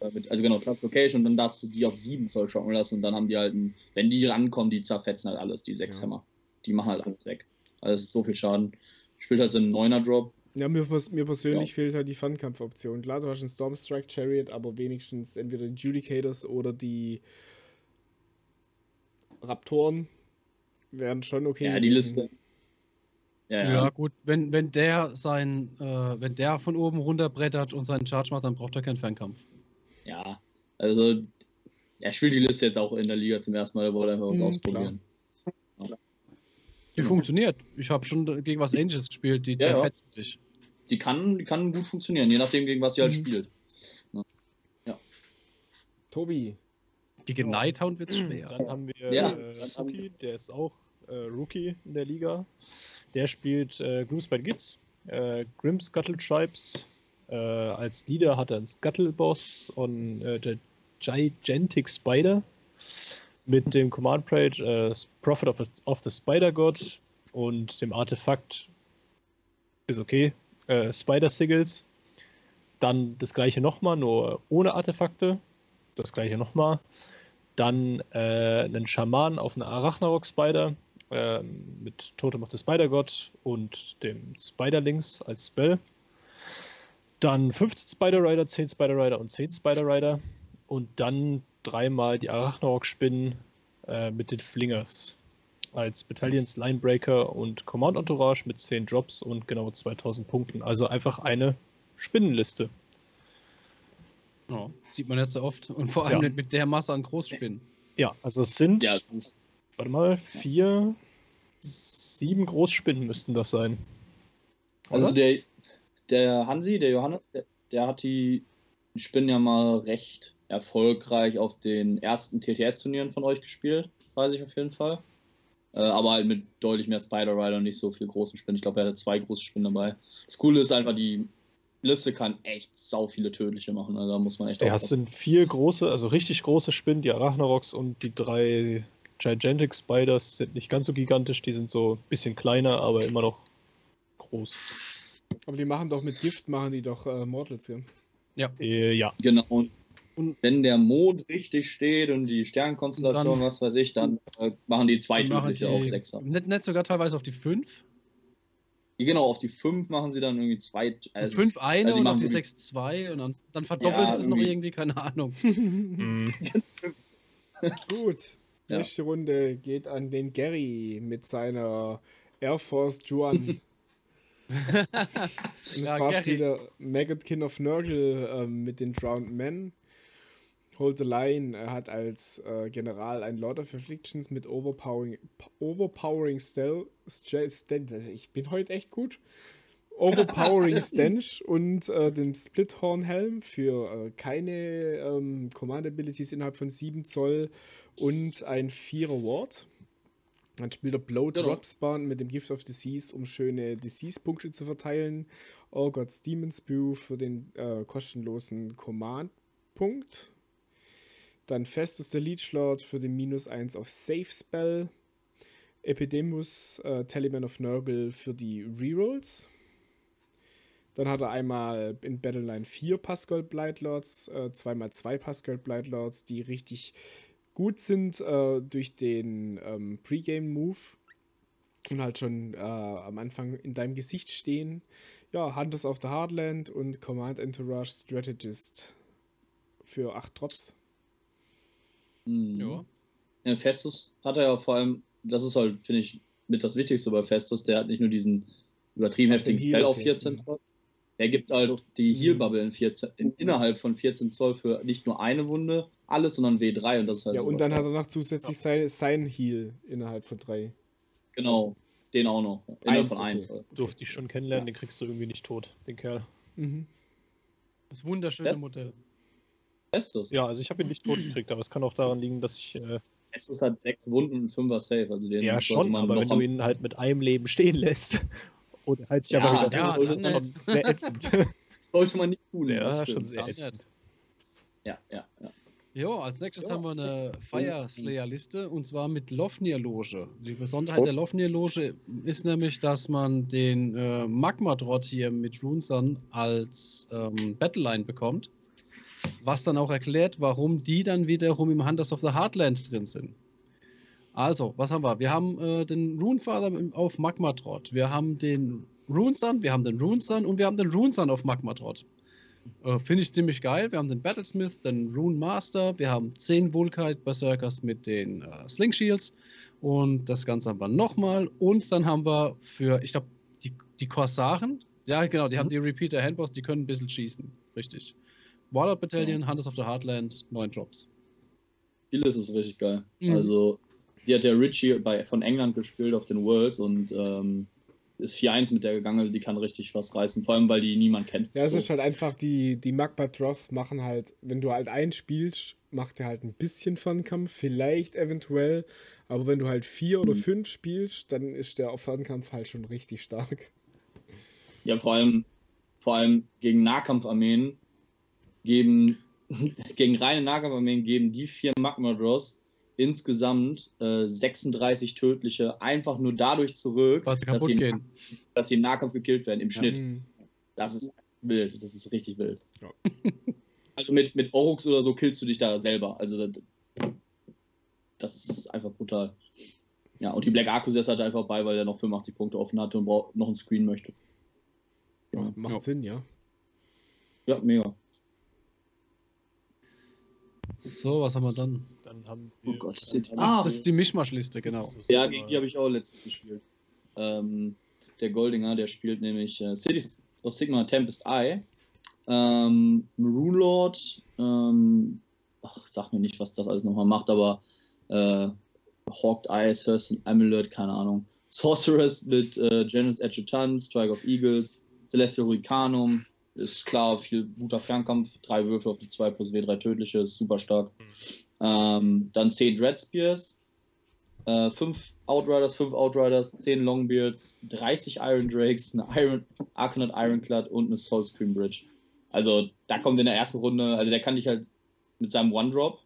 Äh, also genau, Translocation und dann darfst du die auf 7 Zoll schocken lassen und dann haben die halt, ein, wenn die rankommen, die zerfetzen halt alles, die sechs Ja. Hämmer. Die machen halt alles weg. Also es ist so viel Schaden. Spielt halt so einen 9er Drop. Ja, mir, mir persönlich Ja. fehlt halt die Fernkampfoption. Klar, du hast einen Stormstrike Chariot, aber wenigstens entweder die Judicators oder die Raptoren wären schon okay. Ja, die. Liste. Ja, Ja, ja. gut, wenn, wenn der sein, äh, wenn der von oben runterbrettert und seinen Charge macht, dann braucht er keinen Fernkampf. ja. Also er spielt die Liste jetzt auch in der Liga zum ersten Mal, er wollte einfach was Mhm, ausprobieren. Die funktioniert. Ich habe schon gegen was ähnliches gespielt, die Ja, ja. zerfetzen sich. Die kann, die kann gut funktionieren, je nachdem, gegen was sie halt Mhm. spielt. Tobi. Die Genighthound wird schwer. Dann haben wir Ja. äh, Rookie, der ist auch äh, Rookie in der Liga. Der spielt äh, Gloomspite Gitz, äh, Grim Scuttle Tribes. Äh, als Leader hat er einen Scuttle Boss und äh, Gigantic Spider mit dem Command Pride äh, Prophet of, the- of the Spider God und dem Artefakt ist okay. Äh, Spider Sigils. Dann das gleiche nochmal, nur ohne Artefakte. Das gleiche nochmal. Dann äh, einen Schaman auf einer Arachnarok Spider ähm, mit Totem of the Spider God und dem Spiderlings als Spell. Dann 15 Spider Rider, 10 Spider Rider und 10 Spider Rider. Und dann dreimal die Arachnarok Spinnen äh, mit den Flingers als Battalions Linebreaker und Command Entourage mit 10 Drops und genau 2000 Punkten. Also einfach eine Spinnenliste. Ja, sieht man jetzt so oft. Und vor allem Ja. mit der Masse an Großspinnen. Ja, also es sind, Ja, das warte mal, vier, sieben Großspinnen müssten das sein. Also Oder? der, der Hansi, der Johannes, der, der hat die Spinnen ja mal recht erfolgreich auf den ersten TTS-Turnieren von euch gespielt, weiß ich auf jeden Fall. Äh, aber halt mit deutlich mehr Spider Rider und nicht so viel großen Spinnen. Ich glaube, er hatte zwei große Spinnen dabei. Das Coole ist einfach, die Liste kann echt sau viele tödliche machen. Also da muss man echt Ja, es sind vier große, also richtig große Spinnen, die Arachnaroks und die drei Gigantic Spiders sind nicht ganz so gigantisch, die sind so ein bisschen kleiner, aber immer noch groß. Aber die machen doch mit Gift, machen die doch äh, Mortals, ja. Äh, ja, Genau. Und Und- wenn der Mond richtig steht und die Sternkonstellation, Dann- was weiß ich, dann äh, machen die zwei Dann machen tödliche auf Sechser. Nicht, nicht sogar teilweise auf die 5. Genau, auf die 5 machen sie dann irgendwie zwei. Also 5 eine also die und auf machen die wirklich- 6 2 und dann, dann verdoppelt Ja, es noch irgendwie. irgendwie, keine Ahnung. mm, Gut. Ja. Nächste Runde geht an den Gary mit seiner Air Force Juan. Und Ja, zwar Gary. spielt er Maggotkin of Nurgle ähm, mit den Drowned Men. Hold the Line. Er hat als äh, General ein Lord of Afflictions mit Overpowering, Overpowering. Stealth- Ich bin heute echt gut. Overpowering Stench und äh, den Splithorn-Helm für äh, keine ähm, Command-Abilities innerhalb von 7 Zoll und ein 4er Ward. Dann spielt er Blow Genau. Drop Spawn mit dem Gift of Disease, um schöne Disease-Punkte zu verteilen. Oh God's Demon Spew für den äh, kostenlosen Command-Punkt. Dann Festus der Leech Lord für den minus 1 auf Safe Spell. Epidemus, äh, Taliban of Nurgle für die Rerolls. Dann hat er einmal in Battleline 4 Pascal Blightlords, äh, zweimal zwei Pascal Blightlords, die richtig gut sind äh, durch den ähm, Pre-Game-Move und halt schon äh, am Anfang in deinem Gesicht stehen. Ja, Hunters of the Heartland und Command Entourage Strategist für 8 Drops. Mhm. Ja. Ja, Festus hat er ja vor allem, das ist halt, finde ich, mit das Wichtigste bei Festus, der hat nicht nur diesen übertrieben heftigen Spell auf okay. 14 Zoll, er gibt halt auch die Mhm. Heal-Bubble in 14, in, innerhalb von 14 Zoll für nicht nur eine Wunde, alles, sondern W3 und das ist halt Ja, und dann stark. hat er noch zusätzlich sein, sein Heal innerhalb von 3. Genau, den auch noch. Innerhalb Eins, von okay. 1. Durfte ich schon kennenlernen, den kriegst du irgendwie nicht tot, den Kerl. Mhm. Das wunderschöne Das- Modell. Festus. Ja, also ich habe ihn nicht tot gekriegt, aber es kann auch daran liegen, dass ich. Äh, Festus hat 6 Wunden und 5er Safe. Also den ja, schon, man aber noch wenn du ihn halt mit einem Leben stehen lässt. Oder halt sich Ja, aber wieder ja, tot, dann ist das schon sehr ätzend. sollte man nicht tun. ja, das schon sehr ätzend. Ja, ja, ja. Jo, als nächstes Ja. haben wir eine Fire Slayer Liste und zwar mit Lofnir Loge. Die Besonderheit der Lofnir Loge ist nämlich, dass man den äh, Magma Drott hier mit Runesun als ähm, Battleline bekommt. Was dann auch erklärt, warum die dann wiederum im Hunters of the Heartland drin sind. Also, was haben wir? Wir haben äh, den Runefather auf Magma Drott. Wir haben den Runesun, wir haben den Runesun und wir haben den Runesun auf Magma Drott. Äh, Finde ich ziemlich geil. Wir haben den Battlesmith, den Rune Master, wir haben 10 Vulkite Berserkers mit den äh, Sling Shields und das Ganze haben wir nochmal. Und dann haben wir für, ich glaube, die, die Korsaren, ja genau, die haben die Repeater Handboss, die können ein bisschen schießen. Richtig. Warlord Battalion, Hunters of the Heartland, 9 Drops. Gillis ist richtig geil. Mhm. Also, die hat der Richie bei, von England gespielt auf den Worlds und ähm, ist 4-1 mit der gegangen, also die kann richtig was reißen, vor allem weil die niemand kennt. Ja, es So. ist halt einfach, die, die Magma Droth machen halt, wenn du halt einspielst, macht er halt ein bisschen Fernkampf, vielleicht eventuell, aber wenn du halt vier oder Mhm. fünf spielst, dann ist der auf Fernkampf halt schon richtig stark. Ja, vor allem, vor allem gegen Nahkampfarmeen geben, gegen reine Nahkampfarmeen geben die vier Magma Draws insgesamt äh, 36 tödliche einfach nur dadurch zurück, dass sie, im- gehen. dass sie im Nahkampf gekillt werden, im Schnitt. Mhm. Das ist wild, das ist richtig wild. Ja. Also mit, mit Orux oder so killst du dich da selber. Also das, das ist einfach brutal. Ja, und die Black Arcus ist halt einfach bei, weil er noch 85 Punkte offen hatte und braucht noch einen Screen möchte. Macht, macht Ja. Sinn, ja. Ja, mega. So, was haben wir dann? Dann haben Oh wir. Gott, das sind- Ach, Ah, das ist die Mischmasch-Liste, genau. Ja, gegen die habe ich auch letztes gespielt. Ähm, der Goldinger, der spielt nämlich äh, Cities of Sigma Tempest Eye. Ähm, Maroon Lord, ähm, ach, sag mir nicht, was das alles nochmal macht, aber äh, Hawked Eye, Thurston Amulet, keine Ahnung. Sorceress mit äh, Janus Adjutant, Strike of Eagles, Celestial Hurricanum, ist klar, viel guter Fernkampf, drei Würfel auf die 2 plus W3 tödliche, ist super stark. Ähm, dann 10 Dread Spears, äh, 5 Outriders, 5 Outriders, 10 Longbeards, 30 Iron Drakes, eine Iron, Arcanaut Ironclad und eine Soul Scream Bridge. Also da kommt in der ersten Runde, also der kann dich halt mit seinem One-Drop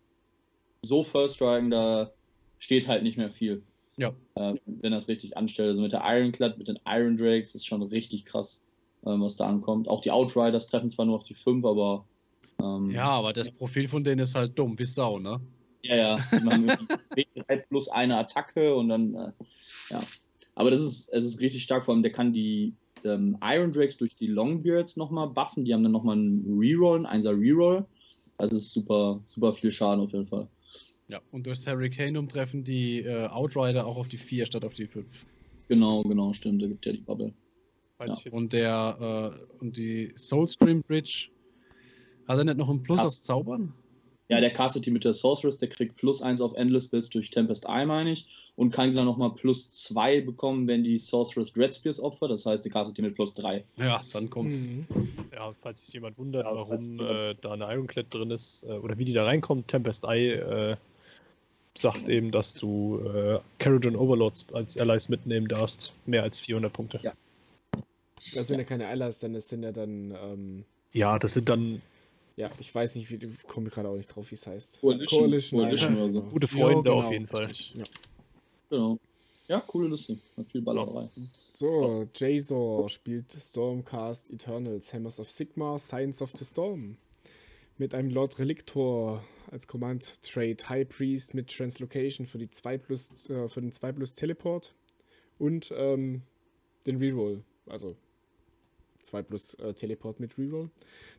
so first striken, da steht halt nicht mehr viel. Ja. Äh, wenn er es richtig anstellt. Also mit der Ironclad, mit den Iron Drakes ist schon richtig krass, ähm, was da ankommt. Auch die Outriders treffen zwar nur auf die 5, aber ähm, Ja, aber das Profil von denen ist halt dumm, wie Sau, ne? Ja, ja. W3 plus eine Attacke und dann, äh, ja. Aber das ist, es ist richtig stark, vor allem der kann die ähm, Iron Drakes durch die Longbeards nochmal buffen. Die haben dann nochmal einen Reroll, einen 1er Reroll. Also ist super, super viel Schaden auf jeden Fall. Ja. Und durchs Hurricanum treffen die äh, Outrider auch auf die 4 statt auf die 5. Genau, genau, stimmt. Da gibt ja die Bubble. Ja, Und der äh, und die Soulstream Bridge hat er nicht noch einen Plus Hast- aufs Zaubern? Ja, der castet die mit der Sorceress, der kriegt plus 1 auf Endless Spells durch Tempest Eye, meine ich, und kann dann nochmal plus 2 bekommen, wenn die Sorceress Dread Spears opfert. Das heißt, der castet die mit plus 3. Ja, dann kommt. Mhm. Ja, falls sich jemand wundert, Ja, warum äh, da eine Ironclad drin ist äh, oder wie die da reinkommt, Tempest Eye äh, sagt eben, dass du äh, Caradon Overlords als Allies mitnehmen darfst. Mehr als 400 Punkte. Ja. Das sind ja keine Allies, denn das sind ja dann, ähm, Ja, das sind dann ja, ich weiß nicht, wie, ich komme gerade auch nicht drauf, wie es heißt. Coalition. Coalition, Coalition oder so. gute Ja, Freunde genau, auf jeden Fall. richtig. Genau. Ja, coole Liste. Hat viel Ballerei. So, Jazor spielt Stormcast Eternals, Hammers of Sigma, Science of the Storm. Mit einem Lord Relictor als Command Trade High Priest mit Translocation für, die 2 plus, äh, für den 2 plus Teleport und ähm, den Reroll. Also 2 plus äh, Teleport mit Reroll.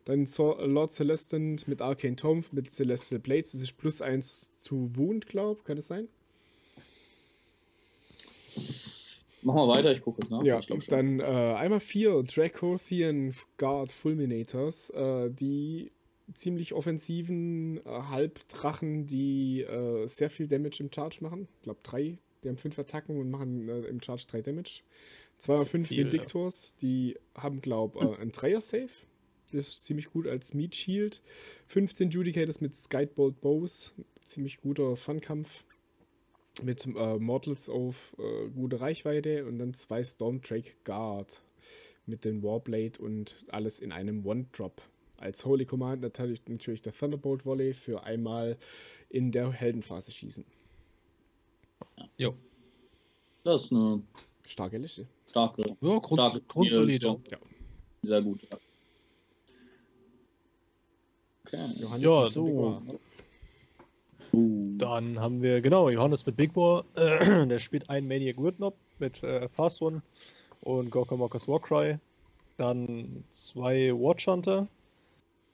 Dann so Lord Celestant mit Arcane Tomb mit Celestial Blades. Das ist plus 1 zu Wound, glaub. Kann es sein? Mach mal weiter, ich gucke es nach. Ja, ich dann äh, einmal vier Dracothian Guard Fulminators, äh, die ziemlich offensiven äh, Halbdrachen, die äh, sehr viel Damage im Charge machen. Ich glaube drei, die haben fünf Attacken und machen äh, im Charge drei Damage. Zweimal Das ist fünf viel, ja. Vindictors, die haben, glaube ich, äh, ein Dreier-Save. Das ist ziemlich gut als Meat Shield. 15 Judicators mit Skybolt Bows, ziemlich guter Fun-Kampf mit äh, Mortals auf äh, gute Reichweite und dann zwei Stormdrake Guard mit den Warblade und alles in einem One-Drop. Als Holy Command natürlich, natürlich der Thunderbolt Volley für einmal in der Heldenphase schießen. Jo. Das ist eine Starke Liste. starke, Ja, Grund, starke grundsolide. Ja. Sehr gut. Ja. Okay. Johannes Ja, mit so. Uh. Dann haben wir, genau, Johannes mit Big. Äh, der spielt einen Maniac Weirdnob mit äh, Fast One und Gorka Mockers Warcry. Dann zwei Watch Hunter.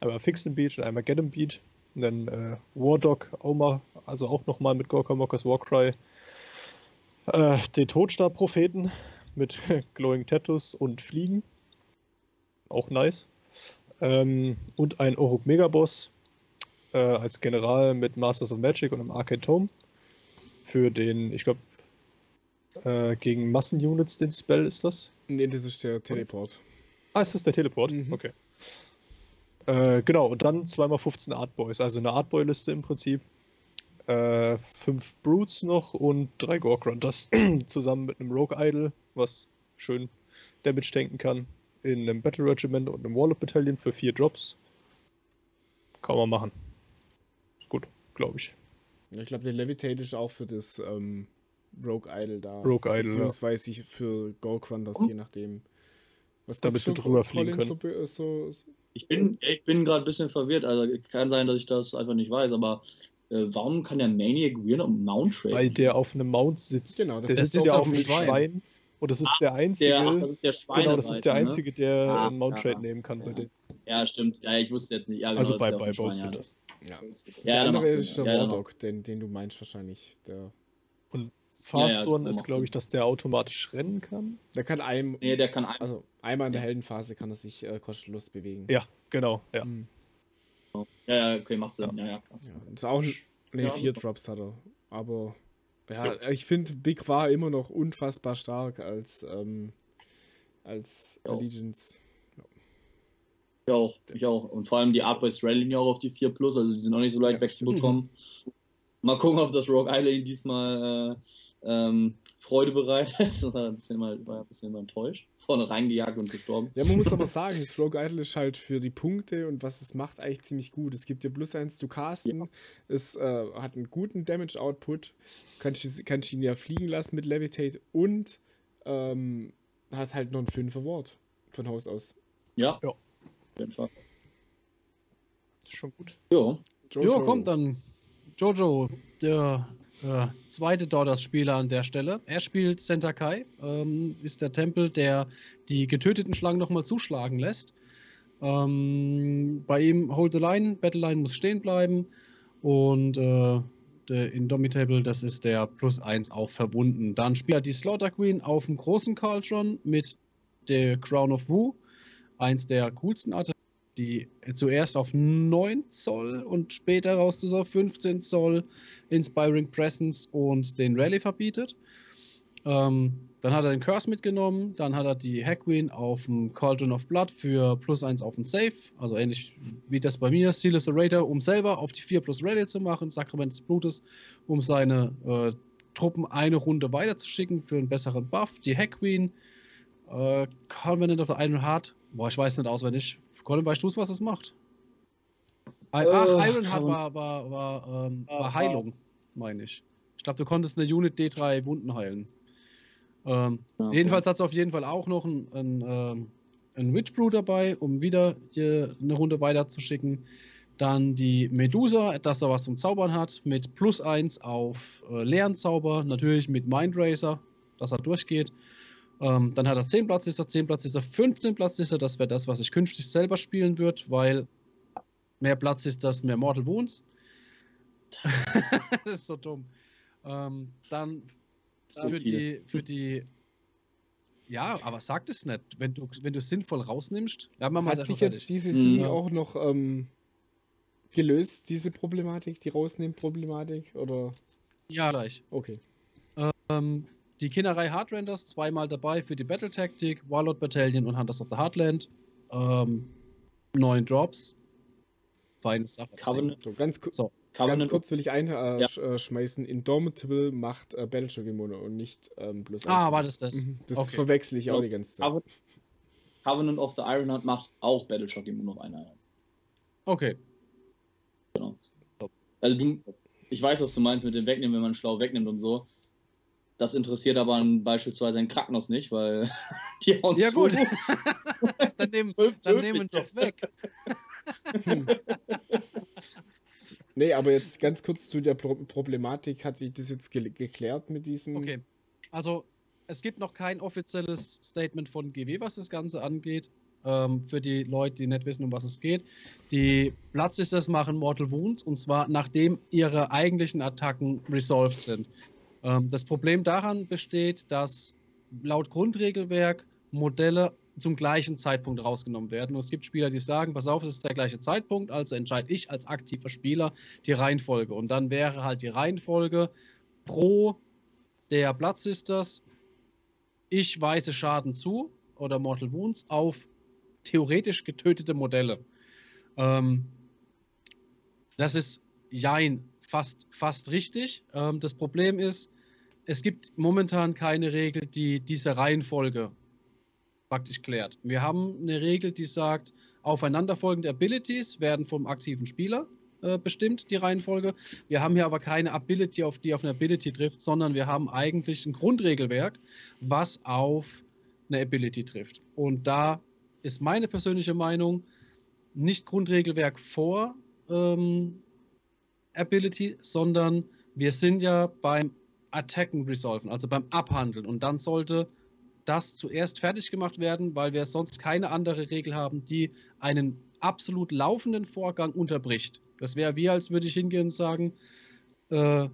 Einmal Fix and Beat und einmal Get 'em Beat. Und dann äh, War Dog auch mal, also auch nochmal mit Gorka Mockers Warcry. Äh, den Todstab-Propheten mit Glowing Tattoos und Fliegen. Auch nice. Ähm, und ein Oruk Megaboss äh, als General mit Masters of Magic und einem Arcade Tome. Für den, ich glaube, äh, gegen Massenunits den Spell ist das. Nee, das ist der Teleport. Ah, ist das der Teleport? Mhm. Okay. Äh, genau, und dann zweimal 15 Artboys, also eine Artboy-Liste im Prinzip. Äh, fünf Brutes noch und drei Gorgrunters zusammen mit einem Rogue Idol, was schön Damage tanken kann. In einem Battle Regiment und einem Warlock Battalion für vier Drops. Kann man machen. Ist gut, glaube ich. Ja, Ich glaube, der Levitate ist auch für das ähm, Rogue Idol da. Rogue Idol, ja. Beziehungsweise für Goldcrunters, je nachdem. Was gibt's sie so, drüber fliegen Colin, So, so, so, Ich bin, ich bin gerade ein bisschen verwirrt. Also kann sein, dass ich das einfach nicht weiß, aber äh, warum kann der Maniac Weird und Mount Trade? Weil der auf einem Mount sitzt. Genau, das der sitzt ja auf dem einem Schwein. Schwein. Und das ist der einzige. der, ach, das ist der Genau, das ist der ne? einzige, der Ah, einen Mount ja. Trade nehmen kann bei Ja. denen. Ja, stimmt. Ja, ich wusste jetzt nicht. Ja, genau, Also das bei, ja bei dem geht ja. das. ja. Ja, der dann andere macht ist der Ja, dann Wardog, den, den du meinst wahrscheinlich. Der, Und Ja, Fast ja, One macht ist, glaube ich, dass der automatisch rennen kann. der kann einem, Nee, der kann ein. also einmal in der Heldenphase kann er sich äh, kostenlos bewegen. Ja, genau. Ja. Mhm. Ja, ja, okay, macht Sinn. Ja, ja. klar. Ja, ist auch, nee, Ja. vier Drops hat er. Aber ja, ich finde, Big war immer noch unfassbar stark als, ähm, als Ja. Allegiance. Ich auch, ich auch. Und vor allem die Artboys rallyen ja auch auf die 4 Plus, also die sind auch nicht so leicht Ja, wegzubekommen. Mal gucken, ob das Rogue Island diesmal äh, ähm, Freude bereitet. Ein bisschen, mal, war ein bisschen mal enttäuscht. Vorne reingejagt und gestorben. Ja, man muss aber sagen, das Rogue Idol ist halt für die Punkte und was es macht eigentlich ziemlich gut. Es gibt dir plus eins zu casten, es äh, hat einen guten Damage Output, kannst, du- kannst ihn ja fliegen lassen mit Levitate und ähm, hat halt noch einen 5 Award von Haus aus. Ja. Ja. Auf jeden Fall. Ist schon gut. Ja. Jo, kommt dann Jojo, der äh, zweite Daughters-Spieler an der Stelle. Er spielt Sentakai, ähm, ist der Tempel, der die getöteten Schlangen nochmal zuschlagen lässt. Ähm, bei ihm Hold the Line, Battle Line muss stehen bleiben und äh, der Indomitable, das ist der Plus 1 auch verbunden. Dann spielt er die Slaughter Queen auf dem großen Cauldron mit der Crown of Wu, eins der coolsten Artefakte die zuerst auf 9 Zoll und später raus auf 15 Zoll Inspiring Presence und den Rally verbietet. Ähm, dann hat er den Curse mitgenommen, dann hat er die Hackwin auf dem Cauldron of Blood für plus 1 auf den Safe, also ähnlich wie das bei mir, Sealess Orator, um selber auf die 4 plus Rally zu machen, Sakrament des Blutes, um seine äh, Truppen eine Runde weiterzuschicken für einen besseren Buff, die Hackwin, äh, Covenant of the Iron Heart, boah, ich weiß nicht auswendig. Colin, weißt du was das macht? Ach, Äh, Iron Heart Coven- war, war, war, ähm, Ah, war Heilung, meine ich. Ich glaube, du konntest eine Unit D3 Wunden heilen. Ähm, okay. Jedenfalls hat es auf jeden Fall auch noch ein, ein, ähm, ein Witch Brew dabei, um wieder hier eine Runde weiter zu schicken. Dann die Medusa, dass er was zum Zaubern hat, mit plus 1 auf äh, Lehrenzauber, natürlich mit Mind Racer, dass er durchgeht. Ähm, dann hat er 10 Platzlister, 10 Platzlister, 15 Platzlister, das wäre das, was ich künftig selber spielen wird, weil mehr Platzlisters, mehr Mortal Wounds. das ist so dumm. Ähm, dann So für, die, für die. Ja, aber sag das nicht. Wenn du, wenn du es sinnvoll rausnimmst, ja, machen wir Hat es sich jetzt diese Mhm. Dinge Ja. auch noch ähm, gelöst, diese Problematik, die Rausnehmen-Problematik? Oder Ja, gleich. okay. Ähm, die Kinnerei Hardrenders zweimal dabei für die Battle Tactic, Warlord Battalion und Hunters of the Heartland. Ähm, neun Drops. Feine Sache. So, ganz, ku- So, ganz kurz will ich einschmeißen, äh, Ja. äh, schmeißen. Indomitable macht äh, Battleshock Immuno und nicht ähm, plus Ah, war das das? Mhm, Das Okay. verwechsel ich auch Ja. die ganze Zeit. Covenant, Covenant of the Ironheart macht auch Battleshock immer noch eine Einheit. Okay. Also du, ich weiß, was du meinst mit dem Wegnehmen, wenn man schlau wegnimmt und so. Das interessiert aber einen, beispielsweise einen Kraknos nicht, weil die hauen Ja, zu. gut. dann nehmen, dann tödliche. nehmen doch weg. Nee, aber jetzt ganz kurz zu der Pro Problematik. Hat sich das jetzt ge geklärt mit diesem? Okay. Also, es gibt noch kein offizielles Statement von GW, was das Ganze angeht. Ähm, für die Leute, die nicht wissen, um was es geht. Die Platzsisters machen Mortal Wounds und zwar nachdem ihre eigentlichen Attacken resolved sind. Ähm, das Problem daran besteht, dass laut Grundregelwerk Modelle zum gleichen Zeitpunkt rausgenommen werden. Und es gibt Spieler, die sagen, pass auf, es ist der gleiche Zeitpunkt, also entscheide ich als aktiver Spieler die Reihenfolge. Und dann wäre halt die Reihenfolge pro der Blood-Sisters, ich weise Schaden zu oder Mortal Wounds auf theoretisch getötete Modelle. Ähm, das ist jein, fast, fast richtig. Ähm, das Problem ist, es gibt momentan keine Regel, die diese Reihenfolge praktisch klärt. Wir haben eine Regel, die sagt, aufeinanderfolgende Abilities werden vom aktiven Spieler äh, bestimmt, die Reihenfolge. Wir haben hier aber keine Ability, auf die auf eine Ability trifft, sondern wir haben eigentlich ein Grundregelwerk, was auf eine Ability trifft. Und da ist meine persönliche Meinung nicht Grundregelwerk vor ähm, Ability, sondern wir sind ja beim Attacken Resolven, also beim Abhandeln. Und dann sollte das zuerst fertig gemacht werden, weil wir sonst keine andere Regel haben, die einen absolut laufenden Vorgang unterbricht. Das wäre wie, als würde ich hingehen und sagen, äh,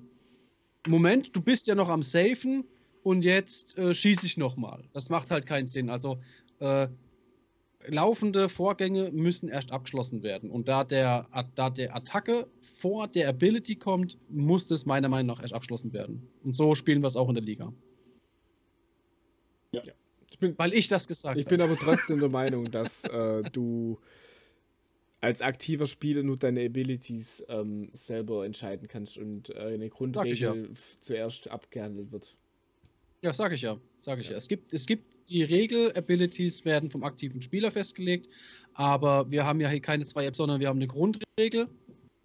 Moment, du bist ja noch am Safen und jetzt äh, schieße ich nochmal. Das macht halt keinen Sinn. Also äh, laufende Vorgänge müssen erst abgeschlossen werden. Und da der, da der Attacke vor der Ability kommt, muss das meiner Meinung nach erst abgeschlossen werden. Und so spielen wir es auch in der Liga. Ich bin, Weil ich das gesagt ich habe. bin aber trotzdem der Meinung, dass äh, du als aktiver Spieler nur deine Abilities ähm, selber entscheiden kannst und äh, eine Grundregel f- zuerst abgehandelt wird. Ja, sage ich ja. Sage ich ja. Es gibt, es gibt die Regel, Abilities werden vom aktiven Spieler festgelegt, aber wir haben ja hier keine zwei Apps, sondern wir haben eine Grundregel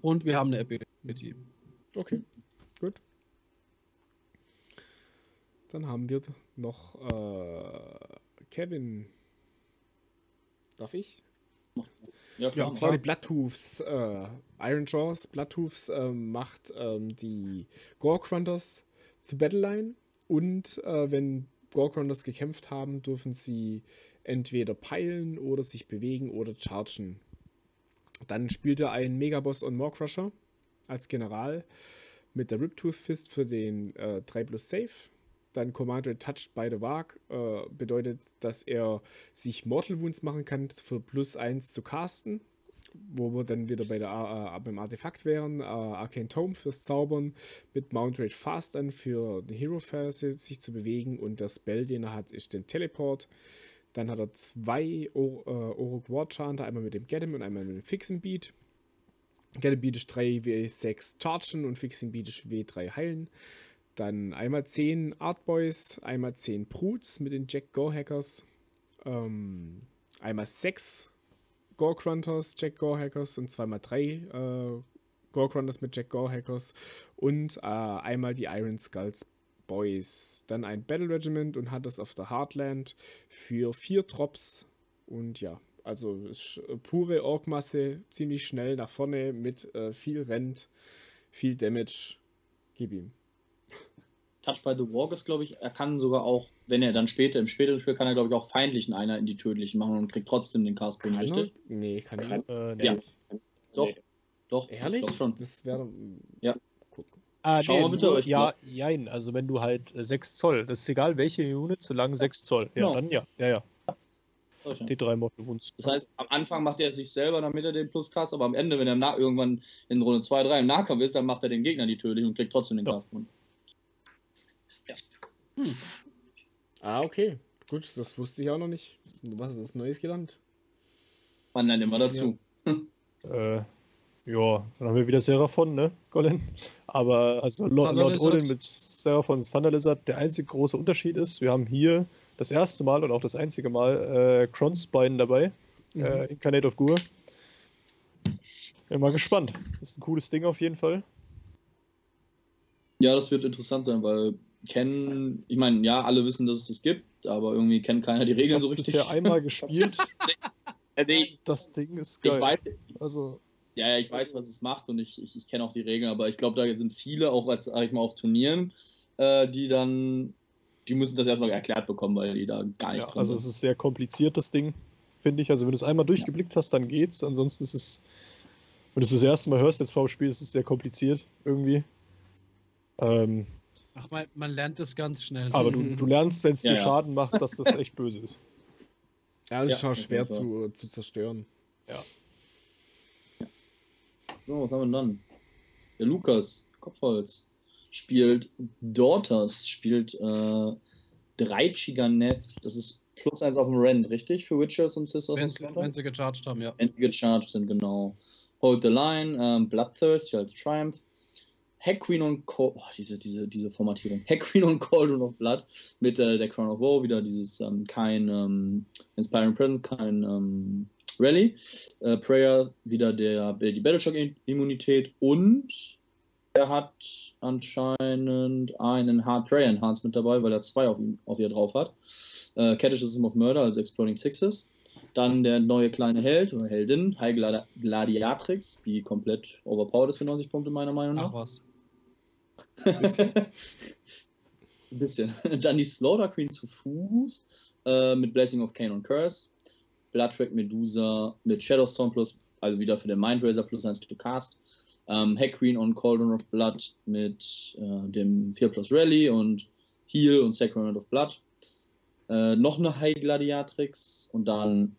und wir haben eine Ability. Okay, gut. Dann haben wir noch äh, Kevin. Darf ich? Ja, klar. Und zwar die Bloodhoofs. Äh, Iron Jaws Bloodhoofs ähm, macht ähm, die Goregrunters zu Battleline und äh, wenn Goregrunters gekämpft haben, dürfen sie entweder peilen oder sich bewegen oder chargen. Dann spielt er einen Megaboss und Morecrusher als General mit der Riptooth Fist für den äh, 3 plus Save Dann Command Rate Touched by the Wag äh, bedeutet, dass er sich Mortal Wounds machen kann für plus 1 zu casten. Wo wir dann wieder bei der, äh, beim Artefakt wären. Äh, Arcane Tome fürs Zaubern. Mit Mount Rate Fast an für den Hero Phase sich zu bewegen. Und der Spell, den er hat, ist den Teleport. Dann hat er zwei Or äh, War Chanter, einmal mit dem Get und einmal mit dem Fixen Beat. Get Beat ist 3 W6 Chargen und Fixing Beat ist W3 Heilen. Dann einmal 10 Artboys, einmal 10 Brutes mit den Jack Gore Hackers. Ähm, einmal 6 Gore Grunters, Jack Gore Hackers und zweimal 3 äh, Gore Grunters mit Jack Gore Hackers und äh, einmal die Iron Skulls Boys. Dann ein Battle Regiment und hat das auf der Heartland für 4 Drops. Und ja, also pure Orkmasse, ziemlich schnell nach vorne mit äh, viel Rent, viel Damage. Gib ihm. Touch by the Walk ist, glaube ich, er kann sogar auch, wenn er dann später, im späteren Spiel kann er, glaube ich, auch feindlichen einer in die tödlichen machen und kriegt trotzdem den Cast Kann richtig? er? Nee, kann er. Äh, nee. Ja. Doch, Nee. doch, Ehrlich? doch schon. Das wäre. Ja. Guck. Ah, Schauen wir bitte, nur- ja, jein. Also wenn du halt äh, 6 Zoll, das ist egal welche Unit, solange 6 Zoll. Ja, Genau. dann ja. Ja, ja. Solche. Die drei Mortal Wounds. Das heißt, am Anfang macht er sich selber, damit er den Plus cast, aber am Ende, wenn er irgendwann in Runde 2, 3 im Nahkampf ist, dann macht er den Gegner die tödlich und kriegt trotzdem den Ja. Cast. Ah, okay. Gut, das wusste ich auch noch nicht. Was ist Neues gelernt? Man nennt immer dazu. Äh, ja, dann haben wir wieder Seraphon, ne, Colin? Aber also Lord, Lord Odin mit Seraphon und Thunder Lizard, der einzige große Unterschied ist, wir haben hier das erste Mal und auch das einzige Mal äh, Kronspine dabei, Mhm. äh, Incarnate of Gur. Bin mal gespannt. Ist ein cooles Ding auf jeden Fall. Ja, das wird interessant sein, weil kennen, ich meine, ja, alle wissen, dass es das gibt, aber irgendwie kennt keiner die Ich Regeln habe so richtig. bisher einmal gespielt. Das Ding ist ich geil. weiß, Also, ja, ja, ich weiß, was es macht und ich, ich, ich kenne auch die Regeln, aber ich glaube, da sind viele, auch als, sag ich mal, auf Turnieren, äh, die dann, die müssen das erstmal erklärt bekommen, weil die da gar nicht ja, drin also es sind. ist sehr kompliziert, das Ding, finde ich. Also wenn du es einmal durchgeblickt hast, dann geht's. Ansonsten ist es, wenn du es das erste Mal hörst, jetzt vorm Spiel, ist es sehr kompliziert irgendwie. Ähm, Ach, man, man lernt das ganz schnell. aber du, du lernst, wenn es Ja, dir ja. Schaden macht, dass das echt böse ist. Ja, das Ja, ist auf schwer zu, zu zerstören. So, was haben wir dann? Der Lukas, Kopfholz, spielt Daughters, spielt äh, drei Chiganeth, das ist plus eins auf dem Rent, richtig? Für Witchers und Sisters wenn, und weiter? wenn sie gecharged haben, ja. wenn sie gecharged sind, genau. Hold the Line, ähm, Bloodthirst als Triumph. Hack Queen und Cold, oh, diese, diese, diese Formatierung. Hack Queen und Cauldron of Blood mit äh, der Crown of Woe, wieder dieses ähm, kein ähm, Inspiring Presence, kein ähm, Rally. Äh, Prayer, wieder der, die Battleshock-Immunität und er hat anscheinend einen Hard Prayer Enhancement dabei, weil er zwei auf, ihm, auf ihr drauf hat. Äh, Catechism of Murder, also Exploding Sixes. Dann der neue kleine Held oder Heldin, High Gladi Gladiatrix, die komplett overpowered ist für 90 Punkte, meiner Meinung nach. Ach was. Ein bisschen. Dann die Slaughter Queen zu Fuß äh, mit Blessing of Cain und Curse. Bloodtrack Medusa mit Shadowstorm plus, also wieder für den Mindraiser plus 1 to cast. Ähm, Hack Queen und Cauldron of Blood mit äh, dem 4 plus Rally und Heal und Sacrament of Blood. Äh, noch eine High Gladiatrix und dann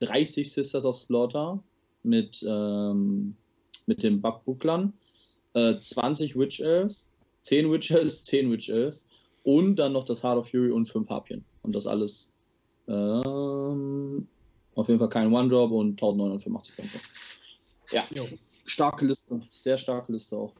30 Sisters of Slaughter mit, ähm, mit dem Bucklern. Äh, 20 Witch Elves, 10 Witch Elves, 10 Witch Elves und dann noch das Heart of Fury und 5 Harpien. Und das alles ähm, auf jeden Fall kein One-Drop und 1985 Punkte. Ja, Jo. starke Liste, sehr starke Liste auch.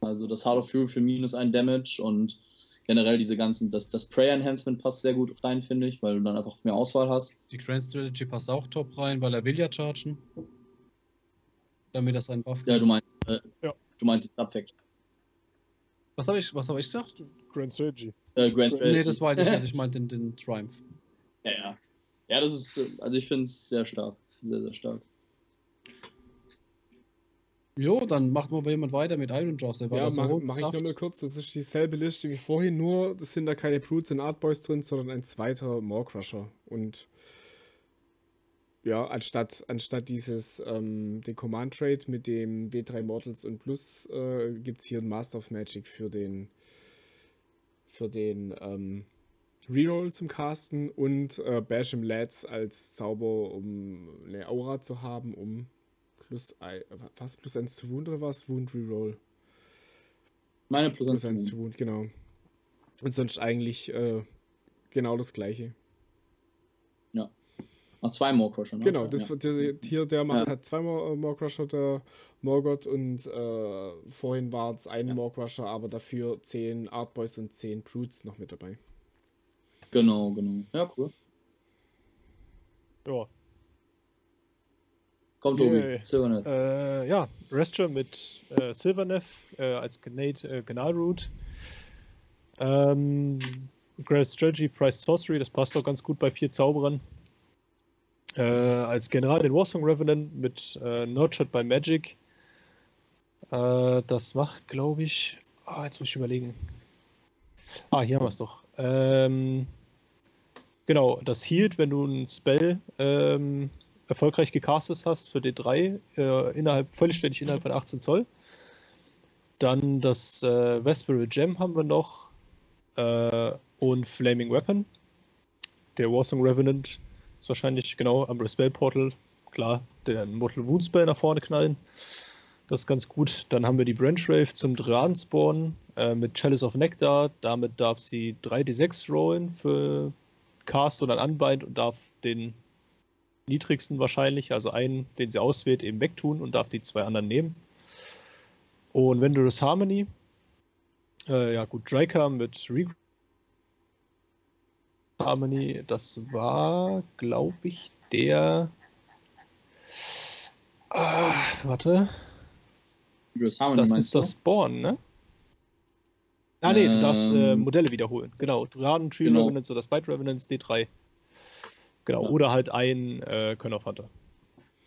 Also das Heart of Fury für minus ein Damage und generell diese ganzen, das, das Prayer Enhancement passt sehr gut rein, finde ich, weil du dann einfach mehr Auswahl hast. Die Grand Strategy passt auch top rein, weil er will ja chargen. Damit das ein Buff Ja, du meinst, äh, Ja. du meinst die Subfact. Was habe ich, was hab ich gesagt? Grand Strategy. Äh, Grand Nee, das war nicht, ich meinte den, den Triumph. Ja, ja. Ja, das ist, also ich finde es sehr stark. Sehr, sehr stark. Jo, dann macht mal jemand weiter mit Iron Jaws. Der war Ja, rot mach ich nochmal kurz. Das ist dieselbe Liste wie vorhin, nur das sind da keine Brutes und Artboys drin, sondern ein zweiter Maw-Crusher. Und ja, anstatt, anstatt dieses, ähm, den Command-Trade mit dem W3 Mortals und Plus, äh, gibt es hier ein Master of Magic für den für den ähm, Reroll zum Casten und äh, Basham Lads als Zauber, um eine Aura zu haben, um plus ein, was plus eins zu Wound oder was? Wound Reroll. Meine plus Plus 1 eins zu zu Wound, genau. Und sonst eigentlich äh, genau das gleiche. Ach, zwei More Crusher, ne? Genau, Ja. das wird der, hier der Ja. hat zweimal äh, More Crusher, der Morgoth und äh, vorhin war es ein Ja. More Crusher, aber dafür 10 Artboys und 10 Brutes noch mit dabei. Genau, genau. Ja, cool. Ja, Komm, Tobi. Yay. Silvernet. Äh, ja, Resture mit äh, Silverneff äh, als Gnade, äh, Gnarroot. Ähm, Grand Strategy, Price Sorcery, das passt auch ganz gut bei vier Zauberern. Äh, als General den Warsong Revenant mit äh, Nurtured by Magic. Äh, das macht, glaube ich. Ah, jetzt muss ich überlegen. Ah, hier haben wir es doch. Ähm, genau, das healt, wenn du ein Spell ähm, erfolgreich gecastet hast für D3 äh, innerhalb, vollständig innerhalb von 18 Zoll. Dann das äh, Vesperal Gem haben wir noch äh, und Flaming Weapon. Der Warsong Revenant ist wahrscheinlich genau am Spell Portal. Klar, den Mortal Wound Spell nach vorne knallen. Das ist ganz gut. Dann haben wir die Branch Rave zum Dran äh, mit Chalice of Nectar. Damit darf sie 3d6 rollen für Cast oder Unbind und darf den niedrigsten wahrscheinlich, also einen, den sie auswählt, eben wegtun und darf die zwei anderen nehmen. Und Vendorous Harmony, äh, ja gut, Dryka mit Re Harmony, das war, glaube ich, der. Ah, warte, Das ist das Spawn, ne? Ah, nee, du darfst äh, Ähm, Modelle wiederholen. Genau, Draden, Tree genau. Revenants oder Spite Revenants, D3. Genau, Ja. oder halt ein äh, Könner Hunter.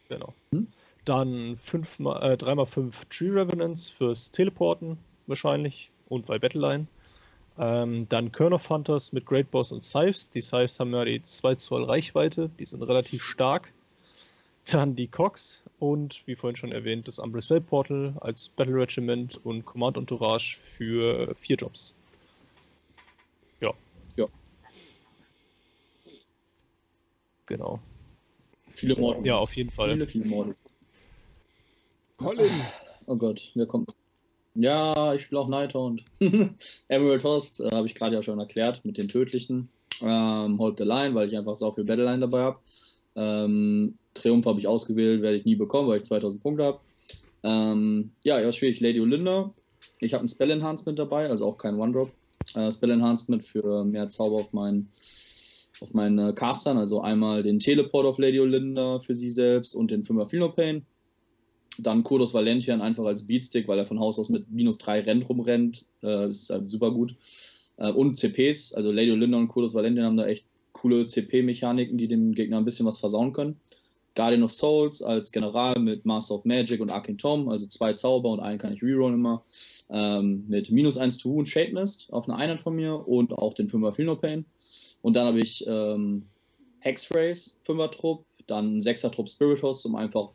Genau. Hm? Dann 5 äh, 3x5 Tree Revenants fürs Teleporten wahrscheinlich und bei Battleline. Ähm, dann Kern of Hunters mit Great Boss und Scythes. Die Scythes haben ja die 2 Zoll Reichweite, die sind relativ stark. Dann die Cox und wie vorhin schon erwähnt, das Umbrus Spell Portal als Battle Regiment und Command Entourage für vier Jobs. Ja. Ja. Genau. Viele Morde. Ja, auf jeden Fall. Viele, viele Morde. Colin! Oh Gott, wer kommt? Ja, ich spiele auch Nighthound. Emerald Host äh, habe ich gerade ja schon erklärt mit den tödlichen. Ähm, Hold the Line, weil ich einfach so viel Battleline dabei habe. Ähm, Triumph habe ich ausgewählt, werde ich nie bekommen, weil ich 2000 Punkte habe. Ähm, ja, ja, spiele ich Lady Olinda. Ich habe ein Spell Enhancement dabei, also auch kein One-Drop. Äh, Spell Enhancement für mehr Zauber auf meinen auf meinen äh, Castern, also einmal den Teleport auf Lady Olinda für sie selbst und den 5er Philopane. Dann Kurdos Valentian einfach als Beatstick, weil er von Haus aus mit minus 3 rennt rumrennt. Äh, das ist halt super gut. Äh, und CPs, also Lady Olinda und Kurdos Valentian haben da echt coole CP-Mechaniken, die dem Gegner ein bisschen was versauen können. Guardian of Souls als General mit Master of Magic und Arcane Tom, also zwei Zauber und einen kann ich rerollen immer. Ähm, mit minus 1 to und Shade Mist auf eine Einheit von mir und auch den 5er Philopane. Und dann habe ich ähm, Hexrace, 5er Trupp, dann 6er Trupp Spirit Host, um einfach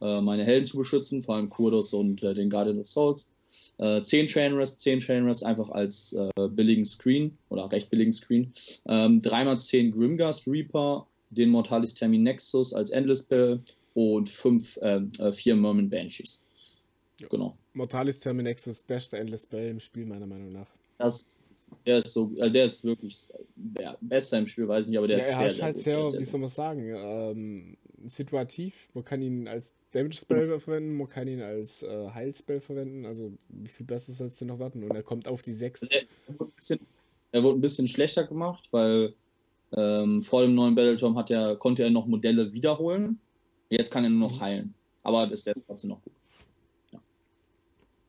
meine Helden zu beschützen, vor allem Kurdos und äh, den Guardian of Souls. Äh, 10 Chainrest, 10 Chainrest einfach als äh, billigen Screen oder recht billigen Screen. Ähm, 3x10 Grimgast Reaper, den Mortalis Termi Nexus als Endless Spell und 5, äh, 4 Merman Banshees. Ja. Genau. Mortalis Terminexus, beste Endless Spell im Spiel, meiner Meinung nach. Das, der ist so, äh, der ist wirklich der beste im Spiel, weiß ich nicht, aber der ja, ist er sehr, ist sehr halt sehr, Der ist wie sehr soll man sagen, ähm, situativ. Man kann ihn als Damage Spell verwenden, man kann ihn als äh, Heil Spell verwenden. Also, wie viel besser soll es denn noch warten? Und er kommt auf die 6. Er wurde ein bisschen, wurde ein bisschen schlechter gemacht, weil ähm, vor dem neuen Battletom hat er, konnte er noch Modelle wiederholen. Jetzt kann er nur noch Mhm. heilen. Aber das, der ist trotzdem noch gut.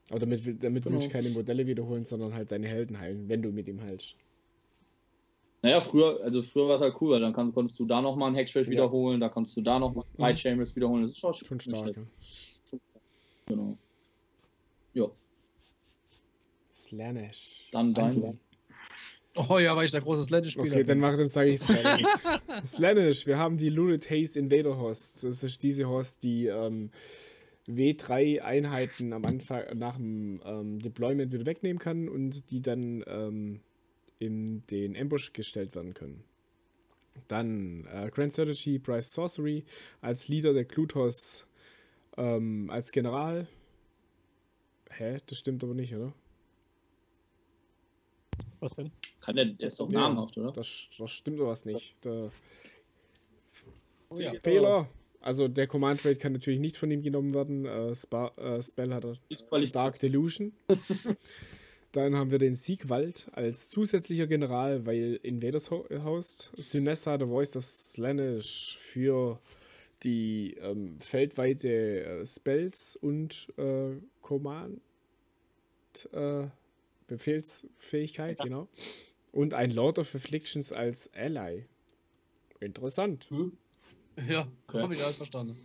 Aber damit, will- damit will Genau. ich keine Modelle wiederholen, sondern halt deine Helden heilen, wenn du mit ihm heilst. Naja, früher, also früher war es halt cool, weil dann kann, konntest du da nochmal einen Hexrage Ja. wiederholen, da konntest du da nochmal drei Mhm. Chambers wiederholen. Das ist schon, Schon stark. Ja. Genau. Ja, Slanesh. dann dein. Oh ja, weil ich da großes Ländespieler Okay, dann mach dann sage ich Slanish. Slanish, wir haben die Lurid Haze Invader Host. Das ist diese Host, die ähm, W3 Einheiten am Anfang nach dem ähm, Deployment wieder wegnehmen kann und die dann ähm, in den Ambush gestellt werden können. Dann äh, Grand Strategy, Bryce Sorcery als Leader der Klutos ähm, als General. Hä? Das stimmt aber nicht, oder? Was denn? Kann der, der ist doch Ja. namhaft, oder? Das, das stimmt doch was nicht. Der Oh ja. Fehler. Also der Command Rate kann natürlich nicht von ihm genommen werden. Äh, Spa äh, Spell hat er Dark Delusion. Dann haben wir den Siegwald als zusätzlicher General, weil Invaders Ho- Host, Synessa, The Voice of Slanish für die ähm, feldweite äh, Spells und äh, Command äh, Befehlsfähigkeit, genau. Und ein Lord of Afflictions als Ally. Interessant. Ja, Okay. hab ich alles verstanden.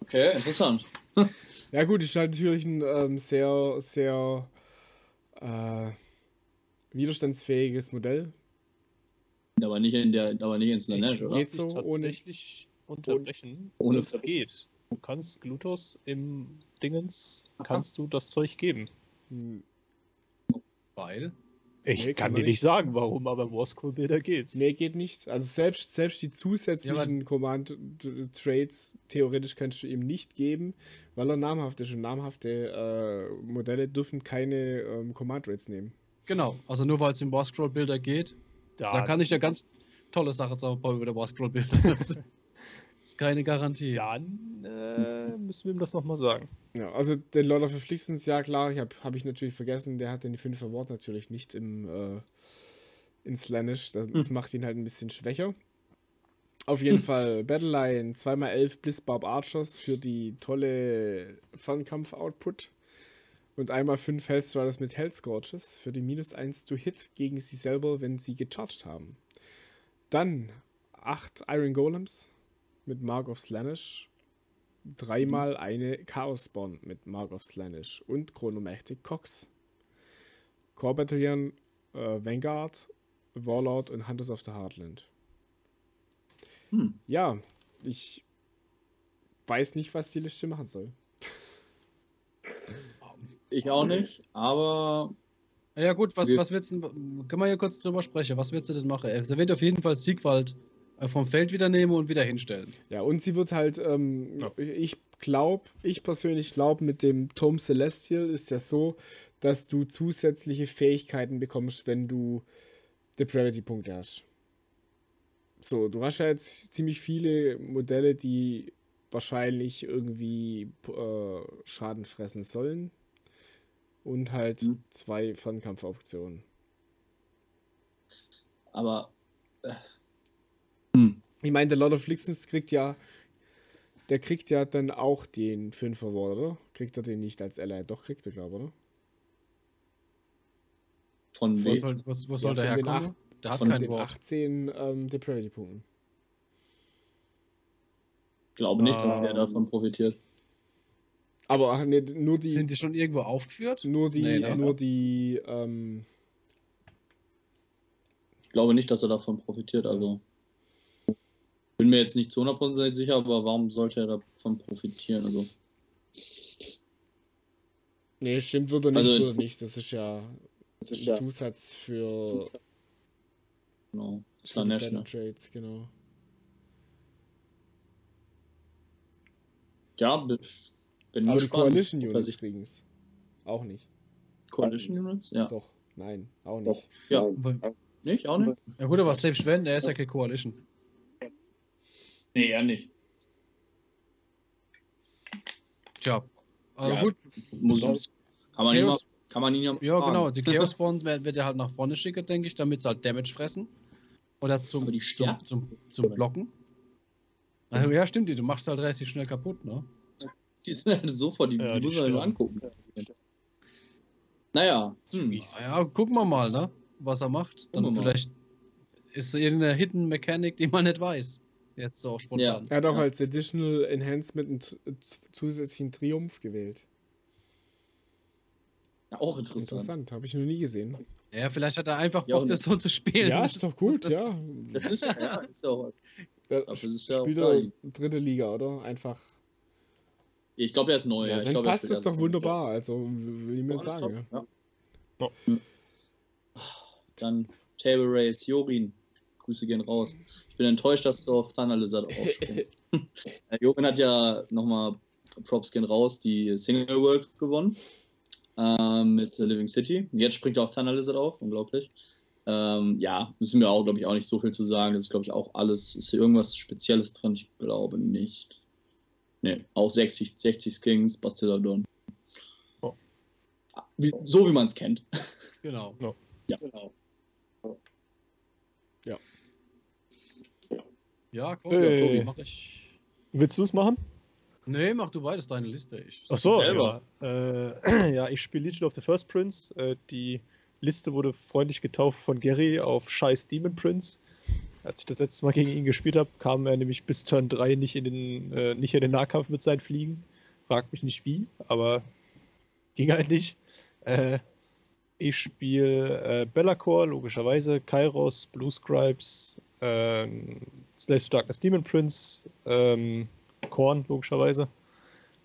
Okay, interessant. Ja gut, ist halt natürlich ein ähm, sehr, sehr äh, widerstandsfähiges Modell. Aber nicht in der, aber nicht in Slanesh, oder? Geht so ohne- unterbrechen. ohne- das geht. Du kannst Glutos im Dingens, kannst du das Zeug geben. Hm, Weil. Ich Nee, kann dir nicht sagen, warum, aber im Warscroll-Bilder geht's. Nee, geht nicht. Also selbst, selbst die zusätzlichen Command-Trades, theoretisch kannst du ihm nicht geben, weil er namhaft ist. Und namhafte äh, Modelle dürfen keine ähm, Command-Rates nehmen. Genau, also nur weil es im War Scroll Bilder geht, da kann ich dir ganz tolle Sachen sagen über der War Scroll Bilder. Das ist keine Garantie. Dann äh, müssen wir ihm das nochmal sagen. Ja, also den Lord of Afflictions, ja klar, ich habe hab ich natürlich vergessen, der hat den 5 Award natürlich nicht im äh, in Slanish. Das, das macht ihn halt ein bisschen schwächer. Auf jeden Fall Battleline 2x11 Blizzbarb Archers für die tolle Fernkampf-Output. Und einmal 5 Hellstriders mit Hellscorches für die minus 1 to Hit gegen sie selber, wenn sie gecharged haben. Dann 8 Iron Golems mit Mark of Slanish dreimal eine Chaos Spawn mit Mark of Slanish und Chronomagtic Cox. Core Battalion, äh, Vanguard, Warlord und Hunters of the Heartland. Hm. Ja, ich weiß nicht, was die Liste machen soll. Ich auch nicht, aber Ja gut, was, Wir- was wird's denn, können wir hier kurz drüber sprechen, was wird sie denn machen? Er wird auf jeden Fall Siegwald vom Feld wieder nehmen und wieder hinstellen. Ja, und sie wird halt, ähm, Ja. ich glaube, ich persönlich glaube, mit dem Tom Celestial ist ja so, dass du zusätzliche Fähigkeiten bekommst, wenn du Depravity-Punkte hast. So, du hast ja jetzt ziemlich viele Modelle, die wahrscheinlich irgendwie äh, Schaden fressen sollen. Und halt Hm. zwei Fernkampfoptionen. aber äh, hm. Ich meine, der Lord of Afflictions kriegt ja, der kriegt ja dann auch den 5 Award, oder? Kriegt er den nicht als Ally? Doch, kriegt er, glaube ich, oder? von Was wem? soll, was, was soll Ja, der herkommen? Der hat von keinen Den Wort. 18 ähm, Depravity-Punkten. glaube nicht, dass der Ähm. davon profitiert. Aber ach, nee, nur die, Sind die schon irgendwo aufgeführt? nur die, Nee, ne? nur die, ähm, Ich glaube nicht, dass er davon profitiert. Also bin mir jetzt nicht zu 100% sicher, aber warum sollte er davon profitieren? Also nee, stimmt, wird er nicht, Also- wird er nicht. Das ist ja das ein ist ja Zusatz für, genau, Battle ne? Trades, genau. Ja, bin Aber die gespannt, Coalition Units kriegen es. Auch nicht. Coalition Units? Ja. Doch, nein, auch nicht. Ja, nicht? Auch nicht? Ja gut, aber selbst wenn, er ist ja keine Coalition. Nee, ja nicht. Tja. Also Ja, gut, Muss, kann, man ihn mal, Chaos- kann man ihn ja ja fragen. genau, die Chaos Bond wird, er halt nach vorne schicken, denke ich, damit sie halt Damage fressen. Oder zum, die zum, sterben. zum, zum Blocken. Also, ja, stimmt, die, du machst halt relativ schnell kaputt, ne? Die sind halt sofort, die, Ja, muss man nur angucken. Naja, hm. Ja, gucken wir mal, ne? Was er macht. Dann wir mal. vielleicht ist irgendeine Hidden Mechanik, die man nicht weiß. Jetzt so spontan. Er hat auch Ja. als Additional Enhancement einen z- zusätzlichen Triumph gewählt. auch interessant. Interessant, habe ich noch nie gesehen. Ja, vielleicht hat er einfach Ja, Bock, das so zu spielen. Ja, ist doch gut, ja. Das ist ja, ja, ist ja auch, ja das ist ja spielt er dritte Liga, oder? Einfach. ich glaube, er ist neu. Ja, ja. ich dann glaub, er passt es doch wunderbar. Also will ich mir Ja, sagen. Ja. ja. Ja. Dann Table Race, Jorin. Grüße gehen raus. Ich bin enttäuscht, dass du auf Thunder Lizard aufspringst. Äh, Jorin hat ja nochmal Props gehen raus, die Single Worlds gewonnen ähm, mit Living City. Und jetzt springt er auf Thunder Lizard auf, unglaublich. Ähm, ja, müssen wir auch, glaube ich, auch nicht so viel zu sagen. Das ist, glaube ich, auch alles. Ist hier irgendwas Spezielles drin? Ich glaube nicht. Ne, auch 60, 60 Skins, Bastilladon. Oh. Wie, so wie man es kennt. Genau. Ja, genau. Ja, komm, Hey. ja, Tobi, mach ich. Willst du es machen? Nee, mach du beides deine Liste. Ich Ach so, selber. ja. Äh, ja, ich spiele Legion of the First Prince. Äh, die Liste wurde freundlich getauft von Gary auf Scheiß Demon Prince. Als ich das letzte Mal gegen ihn gespielt habe, kam er nämlich bis Turn 3 nicht in den, äh, nicht in den Nahkampf mit seinen Fliegen. Fragt mich nicht wie, aber ging halt nicht. Äh, ich spiele äh, Bellacore, logischerweise, Kairos, Blue Scribes, ähm, Slaves to Darkness Demon Prince, ähm, Korn, logischerweise.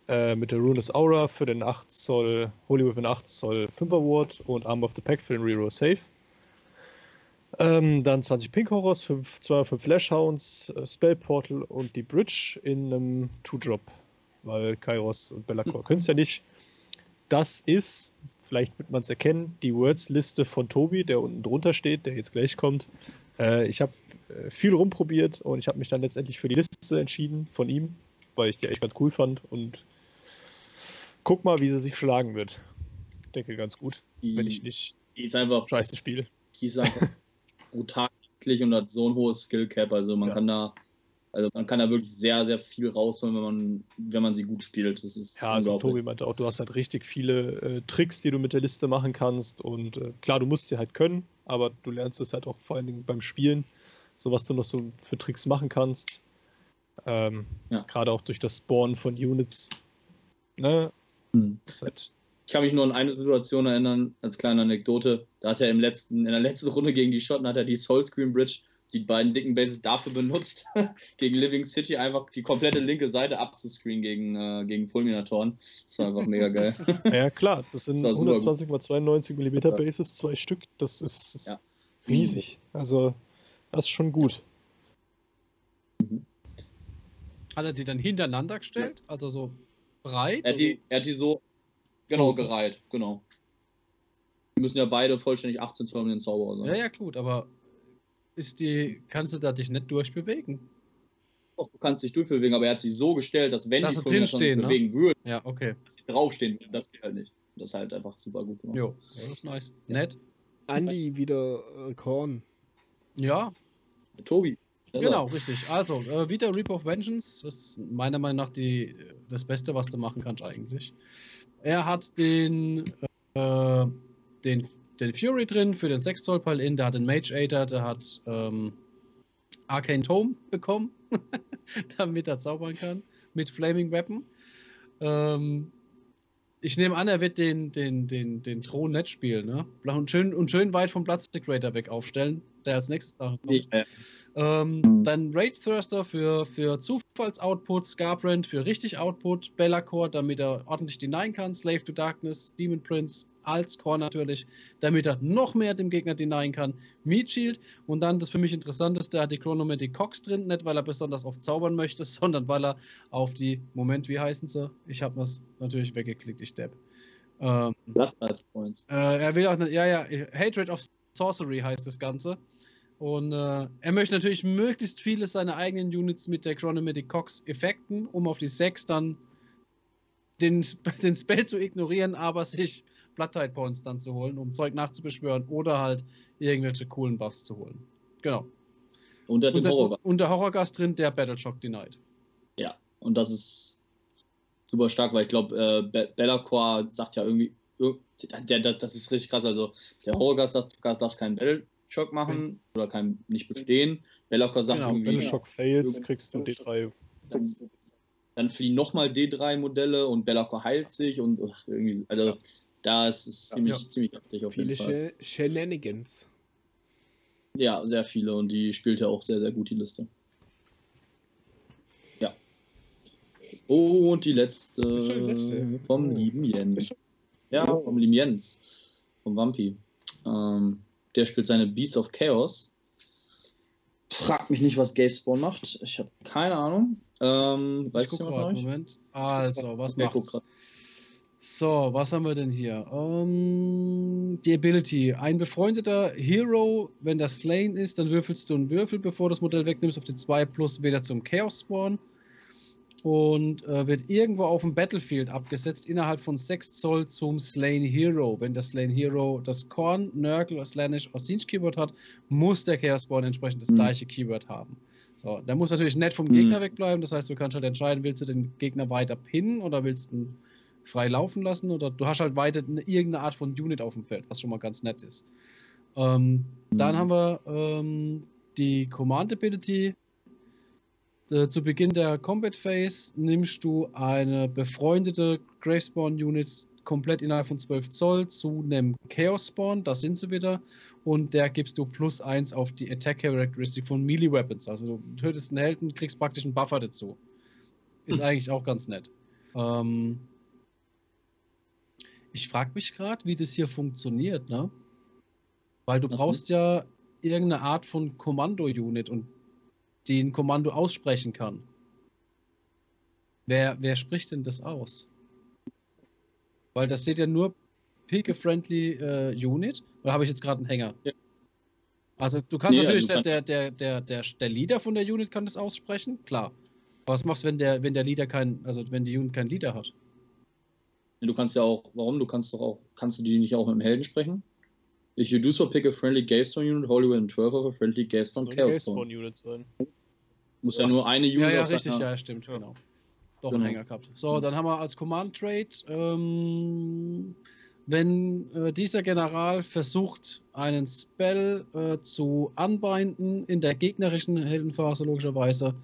Äh, mit der Ruinous Aura für den 8 Zoll, Holy Weapon 8 Zoll 5er Ward und Arm of the Pack für den Reroll Safe. Ähm, dann 20 Pink Horrors, 5, 2 5 Flash Hounds, äh, Spell Portal und die Bridge in einem 2-Drop. Weil Kairos und Bellacore können es ja nicht. Das ist, vielleicht wird man es erkennen, die Words-Liste von Tobi, der unten drunter steht, der jetzt gleich kommt. Äh, ich habe äh, viel rumprobiert und ich habe mich dann letztendlich für die Liste entschieden von ihm, weil ich die echt ganz cool fand und guck mal, wie sie sich schlagen wird. Ich denke ganz gut, Die, wenn ich nicht die ist einfach, scheiße spiele. die ist einfach brutal und hat so ein hohes Skill Cap. Also man Ja. kann da, also man kann da wirklich sehr, sehr viel rausholen, wenn man, wenn man sie gut spielt. Das ist Ja, also. Tobi meinte auch, du hast halt richtig viele äh, Tricks, die du mit der Liste machen kannst. Und äh, klar, du musst sie halt können, aber du lernst es halt auch vor allen Dingen beim Spielen, so was du noch so für Tricks machen kannst. Ähm, Ja. Gerade auch durch das Spawnen von Units. Ne? Hm. Halt, Ich kann mich nur an eine Situation erinnern, als kleine Anekdote. Da hat er im letzten, in der letzten Runde gegen die Schotten hat er die Soul Screen Bridge, die beiden dicken Bases dafür benutzt, gegen Living City einfach die komplette linke Seite abzuscreenen gegen, äh, gegen Fulminatoren. Das war einfach mega geil. ja, klar, das sind Das war super 120 x 92 mm. Bases, zwei Stück. Das ist Ja. riesig. Also, das ist schon gut. Hat er die dann hintereinander gestellt? Also so breit? Er hat die, er hat die so genau gereiht, genau. Die müssen ja beide vollständig 18 Zoll mit den Zauberer sein. ja, ja, gut, aber ist die, kannst du da dich nicht durchbewegen? Doch, Du kannst dich durchbewegen, aber er hat sie so gestellt, dass wenn Dass die sich drinstehen, ne? bewegen würden, Ja, okay. dass sie draufstehen würden. Das geht halt nicht. Das ist halt einfach super gut gemacht. Jo, ja, das ist nice. Nett. Andi wieder äh, Korn. Ja, Tobi. selber. genau, richtig. Also, äh, wieder Reap of Vengeance. Das ist meiner Meinung nach die, das Beste, was du machen kannst eigentlich. Er hat den, äh, den, den Fury drin für den 6 Zoll Pal-In, der hat den Mage Aider, der hat ähm, Arcane Tome bekommen, damit er zaubern kann mit Flaming Weapon. Ähm, ich nehme an, er wird den, den, den, den Thron nicht spielen, ne? Und schön, und schön weit vom Plastic Raider weg aufstellen, der als nächstes da kommt. Äh, Ähm, dann Rage Thruster für, für Zufallsoutput, Scarbrand für richtig Output, Bellacore, damit er ordentlich denyen kann, Slave to Darkness, Demon Prince als Core natürlich, damit er noch mehr dem Gegner denyen kann, Meat Shield und dann das für mich Interessanteste, er hat die Chronomatic Cox drin, nicht weil er besonders oft zaubern möchte, sondern weil er auf die, Moment, wie heißen sie? Ich habe das natürlich weggeklickt, ich Depp. Ähm, Points. äh, er will auch, ja, ja, Hatred of Sorcery heißt das Ganze. Und äh, er möchte natürlich möglichst viele seiner eigenen Units mit der Chronomatic Cox effekten, um auf die 6 dann den, den Spell zu ignorieren, aber sich Blood Tide Points dann zu holen, um Zeug nachzubeschwören oder halt irgendwelche coolen Buffs zu holen. Genau. Und der hat Und den der, Horror. und der Horrorgast drin, der Battle Shock Denied. Ja, und das ist super stark, weil ich glaube, äh, Be Bellacore sagt ja irgendwie, ir- der, der, das ist richtig krass. Also, der Horrorgast darf, darf keinen Battle-Shock machen oder kann nicht bestehen. Bellacore sagt Genau, irgendwie, Wenn du Shock fails, kriegst du D3. dann fliehen nochmal D3-Modelle und Bellacore heilt sich und ach, irgendwie, also da ist es ziemlich, Ja. ziemlich heftig auf Viele jeden Fall. Sh Shenanigans. Ja, sehr viele und die spielt ja auch sehr, sehr gut, die Liste. Ja. Und die letzte, die letzte. vom Oh. lieben Jens. Ja, vom lieben Jens. Vom Wampi. Ähm, Der spielt seine Beast of Chaos. Fragt mich nicht, was Gavespawn macht. Ich habe keine Ahnung. Ähm, Ich weißt du guck nicht? Moment. Also, was macht's? So, was haben wir denn hier? Ähm, die Ability. Ein befreundeter Hero, wenn das Slain ist, dann würfelst du einen Würfel, bevor du das Modell wegnimmst, auf die 2 plus wieder zum Chaos Spawn. Und äh, wird irgendwo auf dem Battlefield abgesetzt, innerhalb von 6 Zoll zum Slain Hero. Wenn der Slain Hero das Korn, Nurgle, Slanish oder Siege Keyword hat, muss der Chaos Spawn entsprechend das Hm. gleiche Keyword haben. So, der muss natürlich nett vom. Gegner wegbleiben. Das heißt, du kannst halt entscheiden, willst du den Gegner weiter pinnen oder willst du ihn frei laufen lassen oder du hast halt weiter eine, irgendeine Art von Unit auf dem Feld, was schon mal ganz nett ist. Ähm, Dann Mhm. haben wir ähm, die Command Ability. Äh, zu Beginn der Combat Phase nimmst du eine befreundete Gravespawn Unit komplett innerhalb von 12 Zoll zu einem Chaos Spawn, da sind sie wieder, und der gibst du plus 1 auf die Attack Characteristic von Melee Weapons. Also du tötest einen Helden, kriegst praktisch einen Buffer dazu. Ist eigentlich auch ganz nett. Ähm, ich frage mich gerade, wie das hier funktioniert, ne? Weil du Was brauchst ja irgendeine Art von Kommando-Unit und die ein Kommando aussprechen kann. Wer, wer spricht denn das aus? Weil da steht ja nur Pick a Friendly äh, Unit. Oder habe ich jetzt gerade einen Hänger? Ja. Also du kannst Nee, natürlich, also du der, der, der, der, der Leader von der Unit kann das aussprechen, klar. Aber was machst du, wenn der, wenn der Leader kein, also wenn die Unit keinen Leader hat? Du kannst ja auch, warum? Du kannst doch auch, kannst du die nicht auch mit dem Helden sprechen? If you do so, pick a friendly Gavespawn unit, holy within 12 of a friendly ein Chaos. Unit sein. Muss ja nur eine Unit Ja, ja, aus richtig, ja, stimmt, Ja. genau. Doch Genau. einen Hänger gehabt. So, dann haben wir als Command Trade, ähm, wenn äh, dieser General versucht, einen Spell äh, zu unbinden in der gegnerischen Heldenphase, logischerweise,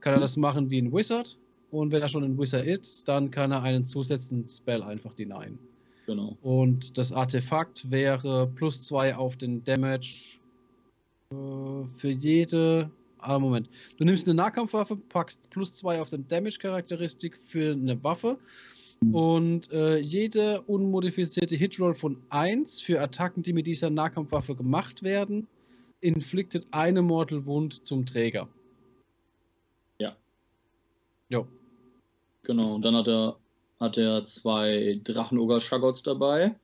kann er das machen wie ein Wizard. Und wenn er schon ein Wizard ist, dann kann er einen zusätzlichen Spell einfach denyen. Genau. Und das Artefakt wäre plus 2 auf den Damage äh, für jede. Ah, Moment. Du nimmst eine Nahkampfwaffe, packst plus 2 auf den Damage-Charakteristik für eine Waffe. Mhm. Und äh, jede unmodifizierte Hitroll von 1 für Attacken, die mit dieser Nahkampfwaffe gemacht werden, inflicted eine Mortal Wound zum Träger. Ja. Jo. Genau. Und dann hat er, hat er zwei Drachenoger-Shagots dabei.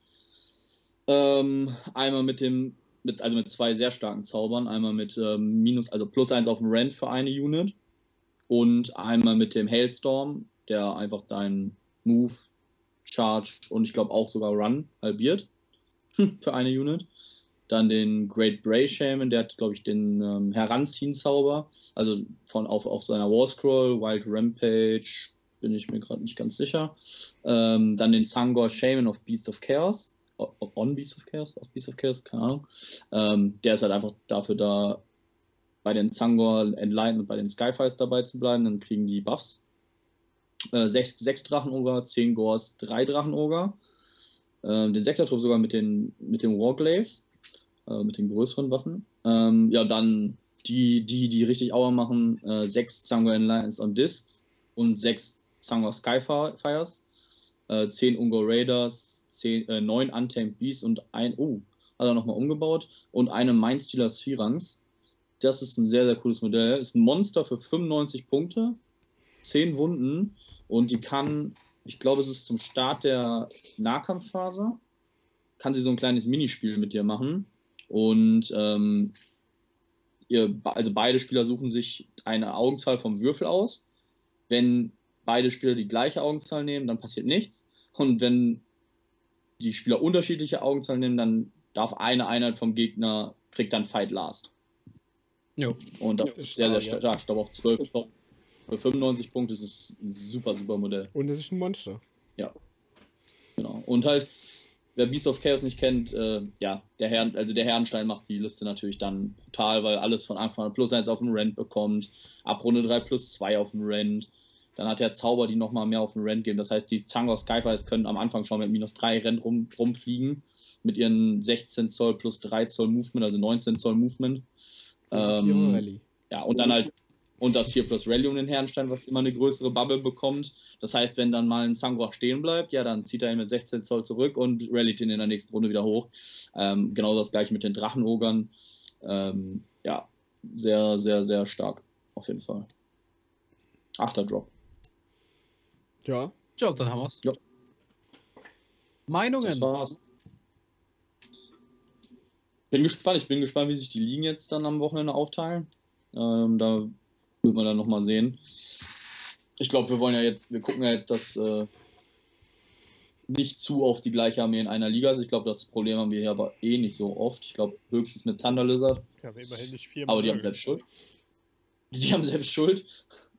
Ähm, einmal mit dem, mit, also mit zwei sehr starken Zaubern. Einmal mit ähm, minus, also plus eins auf dem Rand für eine Unit. Und einmal mit dem Hailstorm, der einfach deinen Move, Charge und ich glaube auch sogar Run halbiert. für eine Unit. Dann den Great Bray Shaman, der hat, glaube ich, den ähm, Heranziehen-Zauber. Also von auf, auf seiner War Scroll, Wild Rampage, bin ich mir gerade nicht ganz sicher. Ähm, dann den Sangor Shaman of Beast of Chaos. On Beast of Chaos? Auf Beast of Chaos? Keine Ahnung. Ähm, der ist halt einfach dafür da, bei den Sangor Enlighten und bei den Skyfires dabei zu bleiben. Dann kriegen die Buffs. Äh, sechs, sechs Drachenoger, zehn Gors, drei Drachenoger. Ähm, den Sechsertrupp sogar mit den, mit den Warglaves, äh, mit den größeren Waffen. Ähm, ja, dann die, die, die richtig Auer machen, äh, sechs Zangor Enlightened on Discs und sechs Zangor Skyfires, äh, zehn Ungo Raiders, zehn, äh, neun Untamed Beasts und ein, oh, hat er nochmal umgebaut und eine Mindstealer Sphinx. Das ist ein sehr, sehr cooles Modell. Ist ein Monster für 95 Punkte, 10 Wunden und die kann, ich glaube, es ist zum Start der Nahkampfphase, kann sie so ein kleines Minispiel mit dir machen. Und ähm, ihr, also beide Spieler suchen sich eine Augenzahl vom Würfel aus. Wenn beide Spieler die gleiche Augenzahl nehmen, dann passiert nichts. Und wenn die Spieler unterschiedliche Augenzahlen nehmen, dann darf eine Einheit vom Gegner, kriegt dann Fight Last. Jo. Und das Ja, ist sehr, sehr stark, ja. Ich glaube, auf 12, ich glaub, für 95 Punkte ist es ein super, super Modell. Und es ist ein Monster. Genau. Und halt, wer Beast of Chaos nicht kennt, äh, ja, der Herrn, also der Herrenstein macht die Liste natürlich dann brutal, weil alles von Anfang an plus 1 auf dem Rent bekommt, ab Runde 3 plus 2 auf dem Rent. Dann hat der Zauber, die nochmal mehr auf dem Rent geben. Das heißt, die Zangor Skyfires können am Anfang schon mit minus 3 Rent rum, rumfliegen. Mit ihren 16 Zoll plus 3 Zoll Movement, also 19 Zoll Movement. Ähm, ja, und dann halt Und das 4 plus Rally um den Herrenstein, was immer eine größere Bubble bekommt. Das heißt, wenn dann mal ein Sangroch stehen bleibt, ja, dann zieht er ihn mit 16 Zoll zurück und rallyt ihn in der nächsten Runde wieder hoch. Ähm, genau das gleiche mit den Drachenogern. Ähm, ja, sehr, sehr, sehr stark. Auf jeden Fall. Achter Drop. Ja, Ja, dann haben wir's. Ja. Das Meinungen? war's. Bin gespannt. Ich bin gespannt, wie sich die Ligen jetzt dann am Wochenende aufteilen. Ähm, da wird man dann nochmal sehen. Ich glaube, wir wollen ja jetzt, wir gucken ja jetzt, dass äh, nicht zu oft die gleiche Armee in einer Liga ist. Ich glaube, das Problem haben wir hier aber eh nicht so oft. Ich glaube, höchstens mit Thunder Lizard. Ja, aber immerhin nicht vier. Aber die haben selbst Schuld. Die haben selbst Schuld.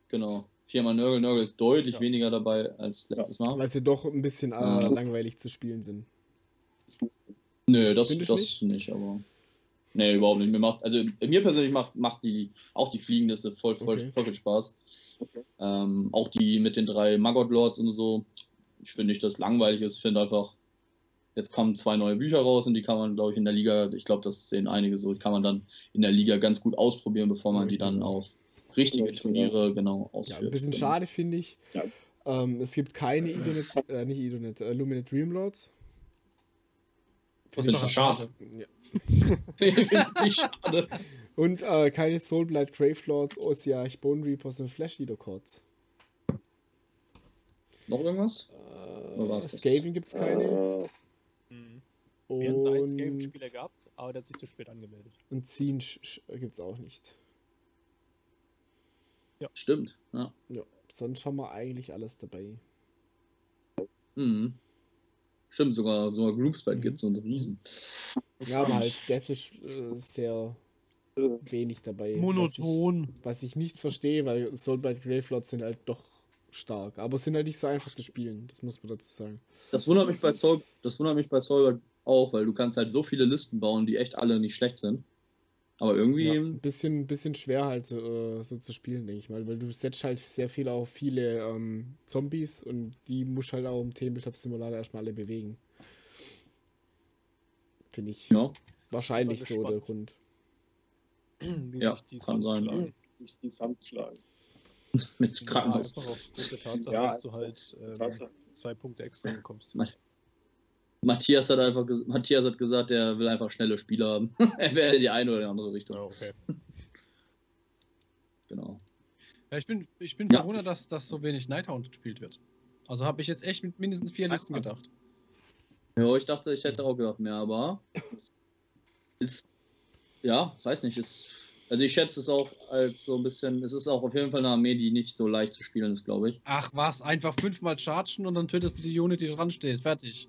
Genau. Viermal Nörgel. Nörgel ist deutlich Ja. weniger dabei als letztes Mal. weil sie doch ein bisschen äh, Ja. langweilig zu spielen sind. Nö, das, Findest das nicht? nicht? aber. Nee, überhaupt nicht. Mir macht, also mir persönlich macht, macht die, auch die Fliegenliste voll, voll, Okay. voll viel Spaß. Ähm, auch die mit den drei Maggot Lords und so. Ich finde nicht, dass es langweilig ist. Ich finde einfach, jetzt kommen zwei neue Bücher raus und die kann man, glaube ich, in der Liga, ich glaube, das sehen einige so, die kann man dann in der Liga ganz gut ausprobieren, bevor man die dann auf richtige Richtig, Turniere genau Ja, ausführt. ein bisschen Genau. schade finde ich. Ja. Ähm, es gibt keine Idonet, äh, nicht Idonet, äh, Luminate Dreamlords. Das Finde ist ich schade. Ja. Ich schade. Und äh, keine Soulblight Gravelords, Osiarch, Bone Reapers und Flash Eater Chords. Noch irgendwas? Äh? Skaven gibt es keine. Äh, Mhm. Wir hatten einen Und, Skaven-Spieler gehabt, aber der hat sich zu spät angemeldet. und Ziehen gibt es auch nicht. Stimmt. Ja. Ja, sonst haben wir eigentlich alles dabei. Mhm. Stimmt, sogar, sogar Groupspite Mhm. gibt es und Riesen. Ja, aber halt Death ist äh, sehr wenig dabei. Monoton. Was ich, was ich nicht verstehe, weil Soulblight Gravelords sind halt doch stark. Aber sind halt nicht so einfach zu spielen, das muss man dazu sagen. Das wundert mich bei Soul, das wundert mich bei Soul auch, weil du kannst halt so viele Listen bauen, die echt alle nicht schlecht sind. Aber irgendwie, Ja, ein bisschen, bisschen schwer halt so, äh, so zu spielen, denke ich mal, weil du setzt halt sehr viel auf viele ähm, Zombies und die musst halt auch im Tabletop Simulator erstmal alle bewegen. Finde ich ja, wahrscheinlich so der Grund. Wie Ja, sich die kann Suns sein. sich die Sand schlagen. mit Krankenhaus. Einfach aufgrund der Tatsache, Ja, dass du halt ähm, zwei Punkte extra bekommst. Matthias hat einfach ges- Matthias hat gesagt, er will einfach schnelle Spieler haben. er wäre die eine oder die andere Richtung. Ja, okay. Genau. Ja, ich bin, ich bin Ja. verwundert, dass, dass so wenig Nighthound gespielt wird. Also habe ich jetzt echt mit mindestens vier Listen gedacht. Ja, ich dachte, ich hätte auch gedacht mehr, aber ist, ja, weiß nicht, ist, also ich schätze es auch als so ein bisschen, es ist auch auf jeden Fall eine Armee, die nicht so leicht zu spielen ist, glaube ich. Ach was, einfach fünfmal chargen und dann tötest du die Unit, die dran stehst. Fertig.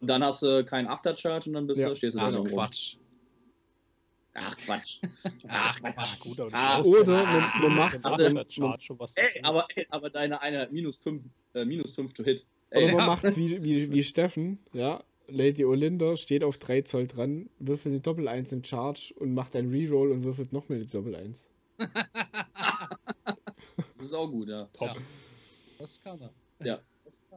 Und dann hast du keinen Achter-Charge und dann bist Ja. du, stehst du Ach da rum. Quatsch. Ach Quatsch. Ach Ah, Quatsch. gut, Ah, brauchst Oder ja man, macht aber- man, zu Ey, tun. aber, ey, aber deine eine minus 5 äh, minus fünf to hit. oder Ey, man Ja. macht's wie, wie, wie Steffen, ja. Lady Olinda steht auf 3 Zoll dran, würfelt eine Doppel 1 im Charge und macht einen Reroll und würfelt nochmal eine Doppel 1. das ist auch gut, ja. Top. Ja. Das kann er.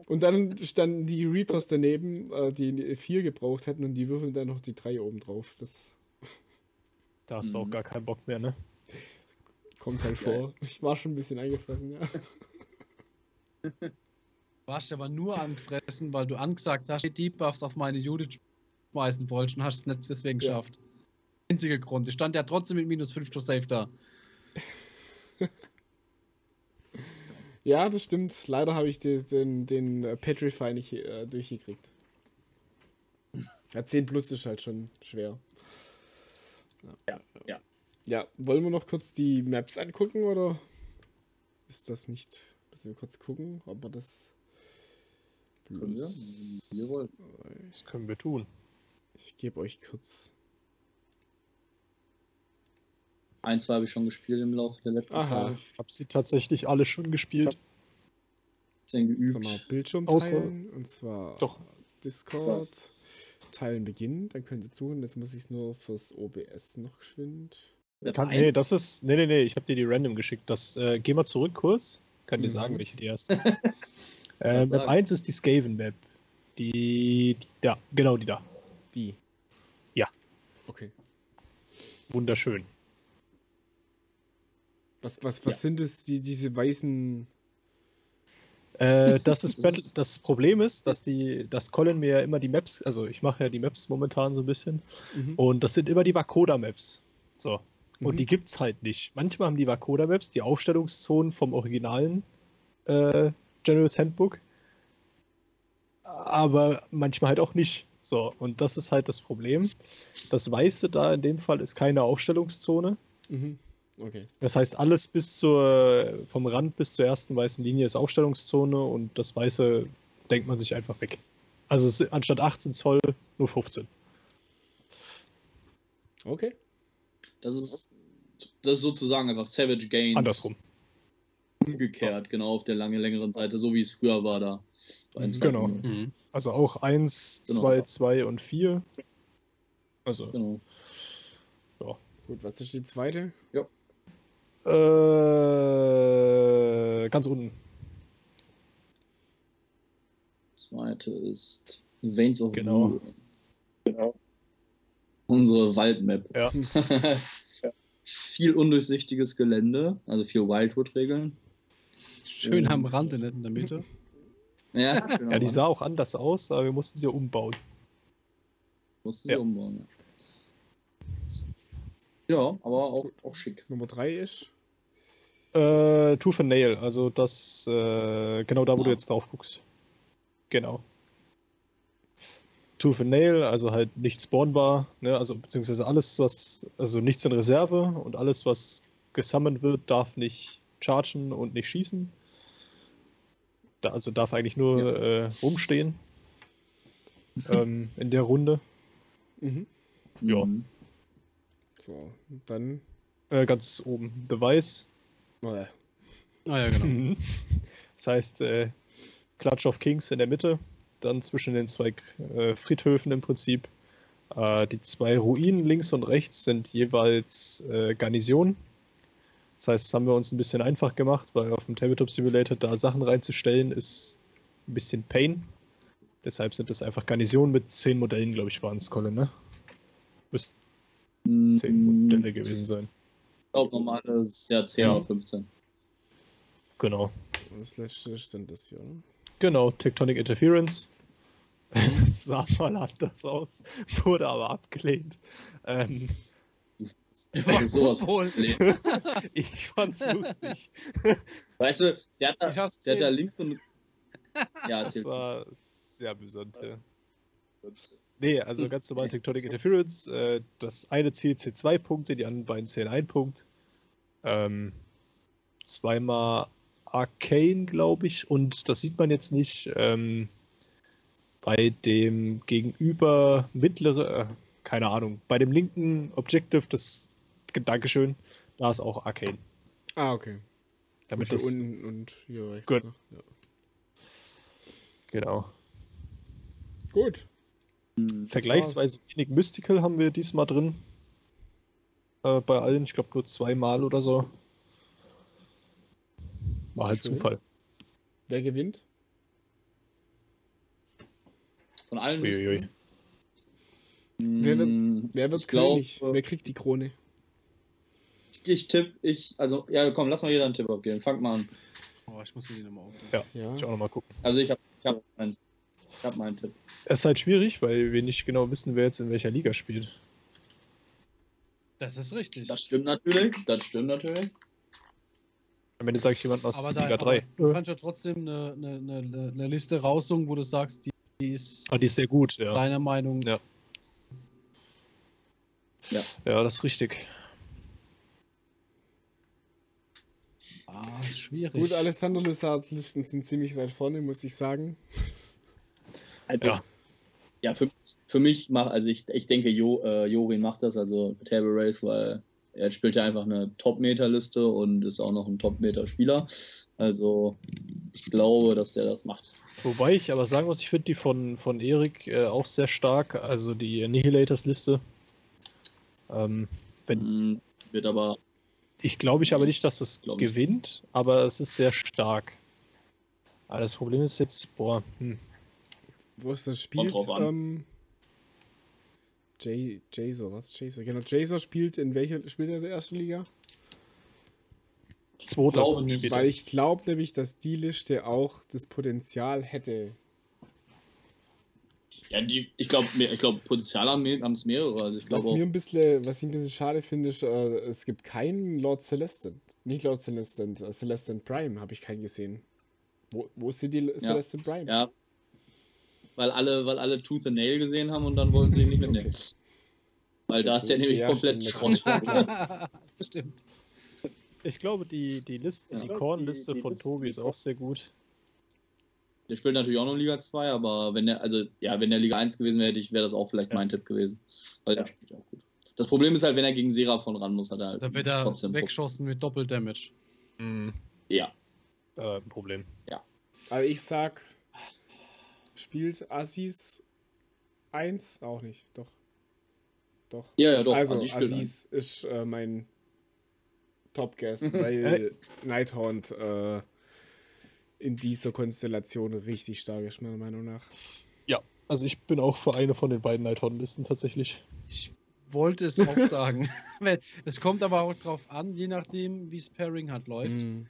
Und dann standen die Reapers daneben, äh, die 4 gebraucht hatten und die würfeln dann noch die 3 oben drauf. Das Da hast du auch Mhm. gar keinen Bock mehr, ne? kommt halt Geil. vor. Ich war schon ein bisschen eingefressen, ja. Du warst aber nur angefressen, weil du angesagt hast, die Debuffs auf meine Unit schmeißen wolltest und hast es nicht deswegen Ja. geschafft. Einziger Grund. Ich stand ja trotzdem mit minus 5 to Safe da. Ja, das stimmt. Leider habe ich den, den, den Petrify nicht äh, durchgekriegt. Ja, 10 plus ist halt schon schwer. Ja, ja. Ja, wollen wir noch kurz die Maps angucken oder ist das nicht? Müssen wir kurz gucken, ob wir das. Können wir? Wir wollen. Das können wir tun. Ich gebe euch kurz. Ein, zwei habe ich schon gespielt im Laufe der letzten Aha. Tage. Hab sie tatsächlich alle schon gespielt. Bisschen Sag geübt. mal, Bildschirm Außer- teilen und zwar Doch. Discord. Teilen beginnen, dann könnt ihr suchen. Jetzt muss ich es nur fürs OBS noch geschwind. Kann, nee, das ist. Nee, nee, nee, ich habe dir die random geschickt. Das, äh, geh mal zurück kurz. Kann dir Mhm. sagen, welche die erste ist. Äh, Map sagen. 1 ist die Skaven Map. Die, die. Da, genau die da. Die. Ja. Okay. Wunderschön. Was, was, was sind es, die, diese weißen. Äh, das, ist Das Battle, das Problem ist, dass die, dass Colin mir ja immer die Maps, also ich mache ja die Maps momentan so ein bisschen, Mhm. und das sind immer die Vakoda-Maps. So. Und Mhm. die gibt's halt nicht. Manchmal haben die Vakoda-Maps die Aufstellungszonen vom originalen äh, General's Handbook, aber manchmal halt auch nicht. So, und das ist halt das Problem. Das Weiße da in dem Fall ist keine Aufstellungszone. Mhm. Okay. Das heißt, alles bis zur, vom Rand bis zur ersten weißen Linie ist Aufstellungszone und das Weiße denkt man sich einfach weg. Also es ist anstatt 18 Zoll nur 15. Okay. Das ist, das ist sozusagen einfach Savage Gains. Andersrum. Umgekehrt, genau auf der lange, längeren Seite, so wie es früher war da. Bei Mhm. 1.2.0. Genau. Mhm. Also auch 1, Genau, 2, so. 2 und 4. Also, Genau. Gut, was ist die zweite? äh, ganz unten. Zweite ist Veins of Genau. Blue. Unsere Waldmap. Ja. viel undurchsichtiges Gelände, also viel Wildwood-Regeln. Schön Ähm. am Rand und nicht in der Mitte. Ja, genau. Ja, die sah auch anders aus, aber wir mussten sie umbauen. Mussten sie Ja. umbauen. Ja. Ja, aber auch, auch schick. Nummer drei ist. Äh, Tooth and Nail, also das, äh, genau da, wo du Ah. jetzt drauf guckst. Genau. Tooth and Nail, also halt nicht spawnbar, ne, also beziehungsweise alles, was, also nichts in Reserve und alles, was gesammelt wird, darf nicht chargen und nicht schießen. Da, also darf eigentlich nur äh, rumstehen. ähm, in der Runde. Mhm. Ja. Mhm. So, dann. Äh, ganz oben. The Vice. Oh, äh, Ah ja, genau. Das heißt, äh, Clutch of Kings in der Mitte, dann zwischen den zwei äh, Friedhöfen im Prinzip. Äh, die zwei Ruinen links und rechts sind jeweils äh, Garnison. Das heißt, das haben wir uns ein bisschen einfach gemacht, weil auf dem Tabletop Simulator da Sachen reinzustellen ist ein bisschen Pain. Deshalb sind das einfach Garnisonen mit zehn Modellen, glaube ich, waren es, Colin, ne? Müssten zehn Mhm. Modelle gewesen sein. Ich glaube, normale ist ja 10 Ja. oder 15. Genau. das letzte ist dann das hier, oder? Genau, Tectonic Interference. sah mal anders aus, wurde aber abgelehnt. Ähm, Das ist sowas Wohl. ich fand's lustig. Weißt du, der hat da, Ich der hat da links und. Ja, Das war sehr amüsant, ja. Nee, also ganz normal Tectonic Interference. Äh, das eine zählt zwei Punkte, die anderen beiden zählen ein Punkt. Ähm, zweimal Arcane, glaube ich. Und das sieht man jetzt nicht. Ähm, bei dem gegenüber mittlere, äh, keine Ahnung, bei dem linken Objective, das Dankeschön, da ist auch Arcane. Ah, okay. Damit Gut, das, unten und hier rechts. Gut. ne? Ja. genau. Gut. Mhm. Vergleichsweise wenig Mystical haben wir diesmal drin. Äh, bei allen, ich glaube nur zweimal oder so. War halt Schön. Zufall. Wer gewinnt? Von allen Uiuiui. Wer wird- Mhm. Wer wird ich glaub, König? Wer kriegt die Krone? Ich tippe, ich, also, ja, komm, lass mal jeder einen Tipp abgeben. Fang mal an. Oh, ich muss mir die nochmal aufnehmen. Ja, Ja. ich auch nochmal gucken. Also, ich habe ich hab meinen, ich hab meinen Tipp. Es ist halt schwierig, weil wir nicht genau wissen, wer jetzt in welcher Liga spielt. Das ist richtig. Das stimmt natürlich. Das stimmt natürlich. Am Ende sage ich jemand aus aber da, Liga aber 3. du kannst ja trotzdem eine, eine, eine, eine Liste raussuchen, wo du sagst, die, die ist Ah, die ist sehr gut, ja. deiner Meinung. Ja. Ja, das ist richtig. Ah, schwierig. Gut, alle Thunder Lizard-Listen sind ziemlich weit vorne, muss ich sagen. Also, Ja. ja, für, für mich macht, also ich, ich denke, jo, äh, Jorin macht das, also Table Race, weil er spielt ja einfach eine Top-Meter-Liste und ist auch noch ein Top-Meter-Spieler. Also ich glaube, dass der das macht. Wobei ich aber sagen muss, ich finde die von, von Erik äh, auch sehr stark, also die Annihilators-Liste. Ähm, wenn, Mhm, Wird aber, ich glaube ich aber nicht, dass es ich. gewinnt, aber es ist sehr stark. Aber das Problem ist jetzt, boah, hm, Wo ist das spielt? an. Ähm, Jay, Jason, was? Jason. Genau, Jason spielt in welcher spielt er in der ersten Liga? Zweiter. Weil ich glaube nämlich, dass die Liste auch das Potenzial hätte. Ja, die, ich glaube, ich glaub, Potenzial haben es mehrere. Also ich Was mir ein bisschen, was ich ein bisschen schade finde, ist, äh, es gibt keinen Lord Celestant. Nicht Lord Celestant, äh, Celestant Prime habe ich keinen gesehen. Wo, wo sind die Celestant Primes? Ja. Weil alle, weil alle Tooth and Nail gesehen haben und dann wollten sie ihn nicht mitnehmen. Okay. Weil da ist der nämlich Ja, komplett Schrott. stimmt. Ich glaube, die, die Liste, Ja. die Kornliste von Tobi ist auch sehr gut. Der spielt natürlich auch noch Liga 2, aber wenn der, also ja, wenn der Liga 1 gewesen wäre, hätte ich, wäre das auch vielleicht Ja. mein Tipp gewesen. Weil der spielt auch gut. Das Problem ist halt, wenn er gegen Seraphon ran muss, hat er halt Da wird er weggeschossen mit Doppeldamage. Ja. Äh, ein Problem. Also ich sag, spielt Assis 1? Auch nicht, doch. Doch. Ja, ja, doch. also Aziz spielt Assis ist äh, mein Top-Guest, weil Nighthaunt äh, in dieser Konstellation richtig stark ist, meiner Meinung nach. Ja, also ich bin auch für eine von den beiden Nighthorn-Listen tatsächlich. Ich wollte es auch sagen. Weil- Es kommt aber auch drauf an, je nachdem, wie das Pairing halt läuft. Mhm.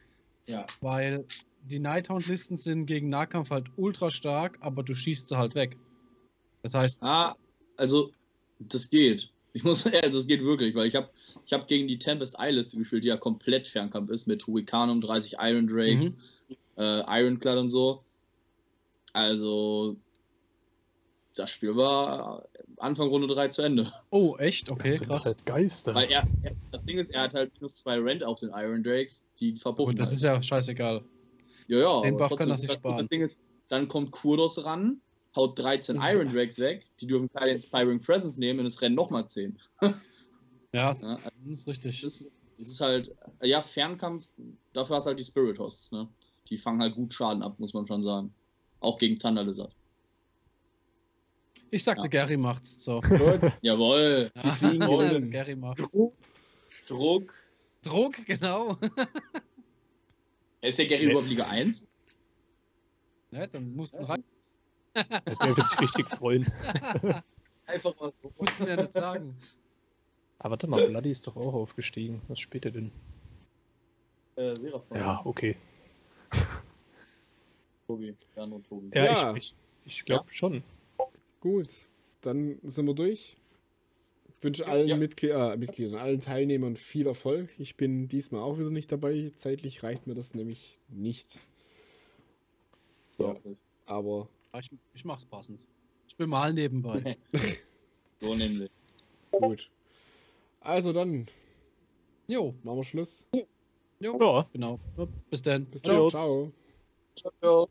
Ja. Weil die Nighthound-Listen sind gegen Nahkampf halt ultra stark, aber du schießt sie halt weg. Das heißt, Ah, also, das geht. Ich muss, ja, das geht wirklich, weil ich habe ich hab gegen die Tempest Eye-Liste gespielt, die ja komplett Fernkampf ist, mit Hurricanum, 30 Iron Drakes, äh, Ironclad und so. Also, das Spiel war Anfang Runde 3 zu Ende. oh, echt? Okay, das sind krass. halt Geister. Weil er, er, das Ding ist, er hat halt minus zwei Rent auf den Iron Drakes, die verpuffen. Und das halt. ist ja scheißegal. Ja, ja. Den aber Buff kann das, sparen. Das Ding ist, dann kommt Kurdos ran, haut 13 Mhm. Iron Drakes weg, die dürfen keine Inspiring Presence nehmen und es rennen nochmal 10. Ja, Ja, das ist richtig. Das ist, das ist halt, ja, Fernkampf, dafür hast du halt die Spirit Hosts, ne? Die fangen halt gut Schaden ab, muss man schon sagen. Auch gegen Thunder Lizard. Ich sagte, Ja. Gary macht's. So. Gut, Jawohl. die Fliegen Ja. Gary macht's. Druck. Druck, genau. Ist der Gary überhaupt Liga 1? Ja, dann mussten rein. Der wird sich richtig freuen. Einfach mal so. Mussten wir ja nicht sagen. Aber warte mal, Bloody ist doch auch aufgestiegen. Was spielt er denn? Äh, Seraphon. Ja, okay. Tobi. Ja, nur Tobi. Ja, Ja. ich, ich, ich glaube schon. Gut, dann sind wir durch. Ich wünsche allen ja. Mitgl äh, Mitgliedern, allen Teilnehmern viel Erfolg. Ich bin diesmal auch wieder nicht dabei. Zeitlich reicht mir das nämlich nicht. Ja, aber Ja, Ich, ich mach's passend. Ich bin mal nebenbei. So nämlich. gut. Also dann Jo, machen wir Schluss. jo, Ja. genau. Bis dann. Bis Ciao. dann. Ciao. Ciao.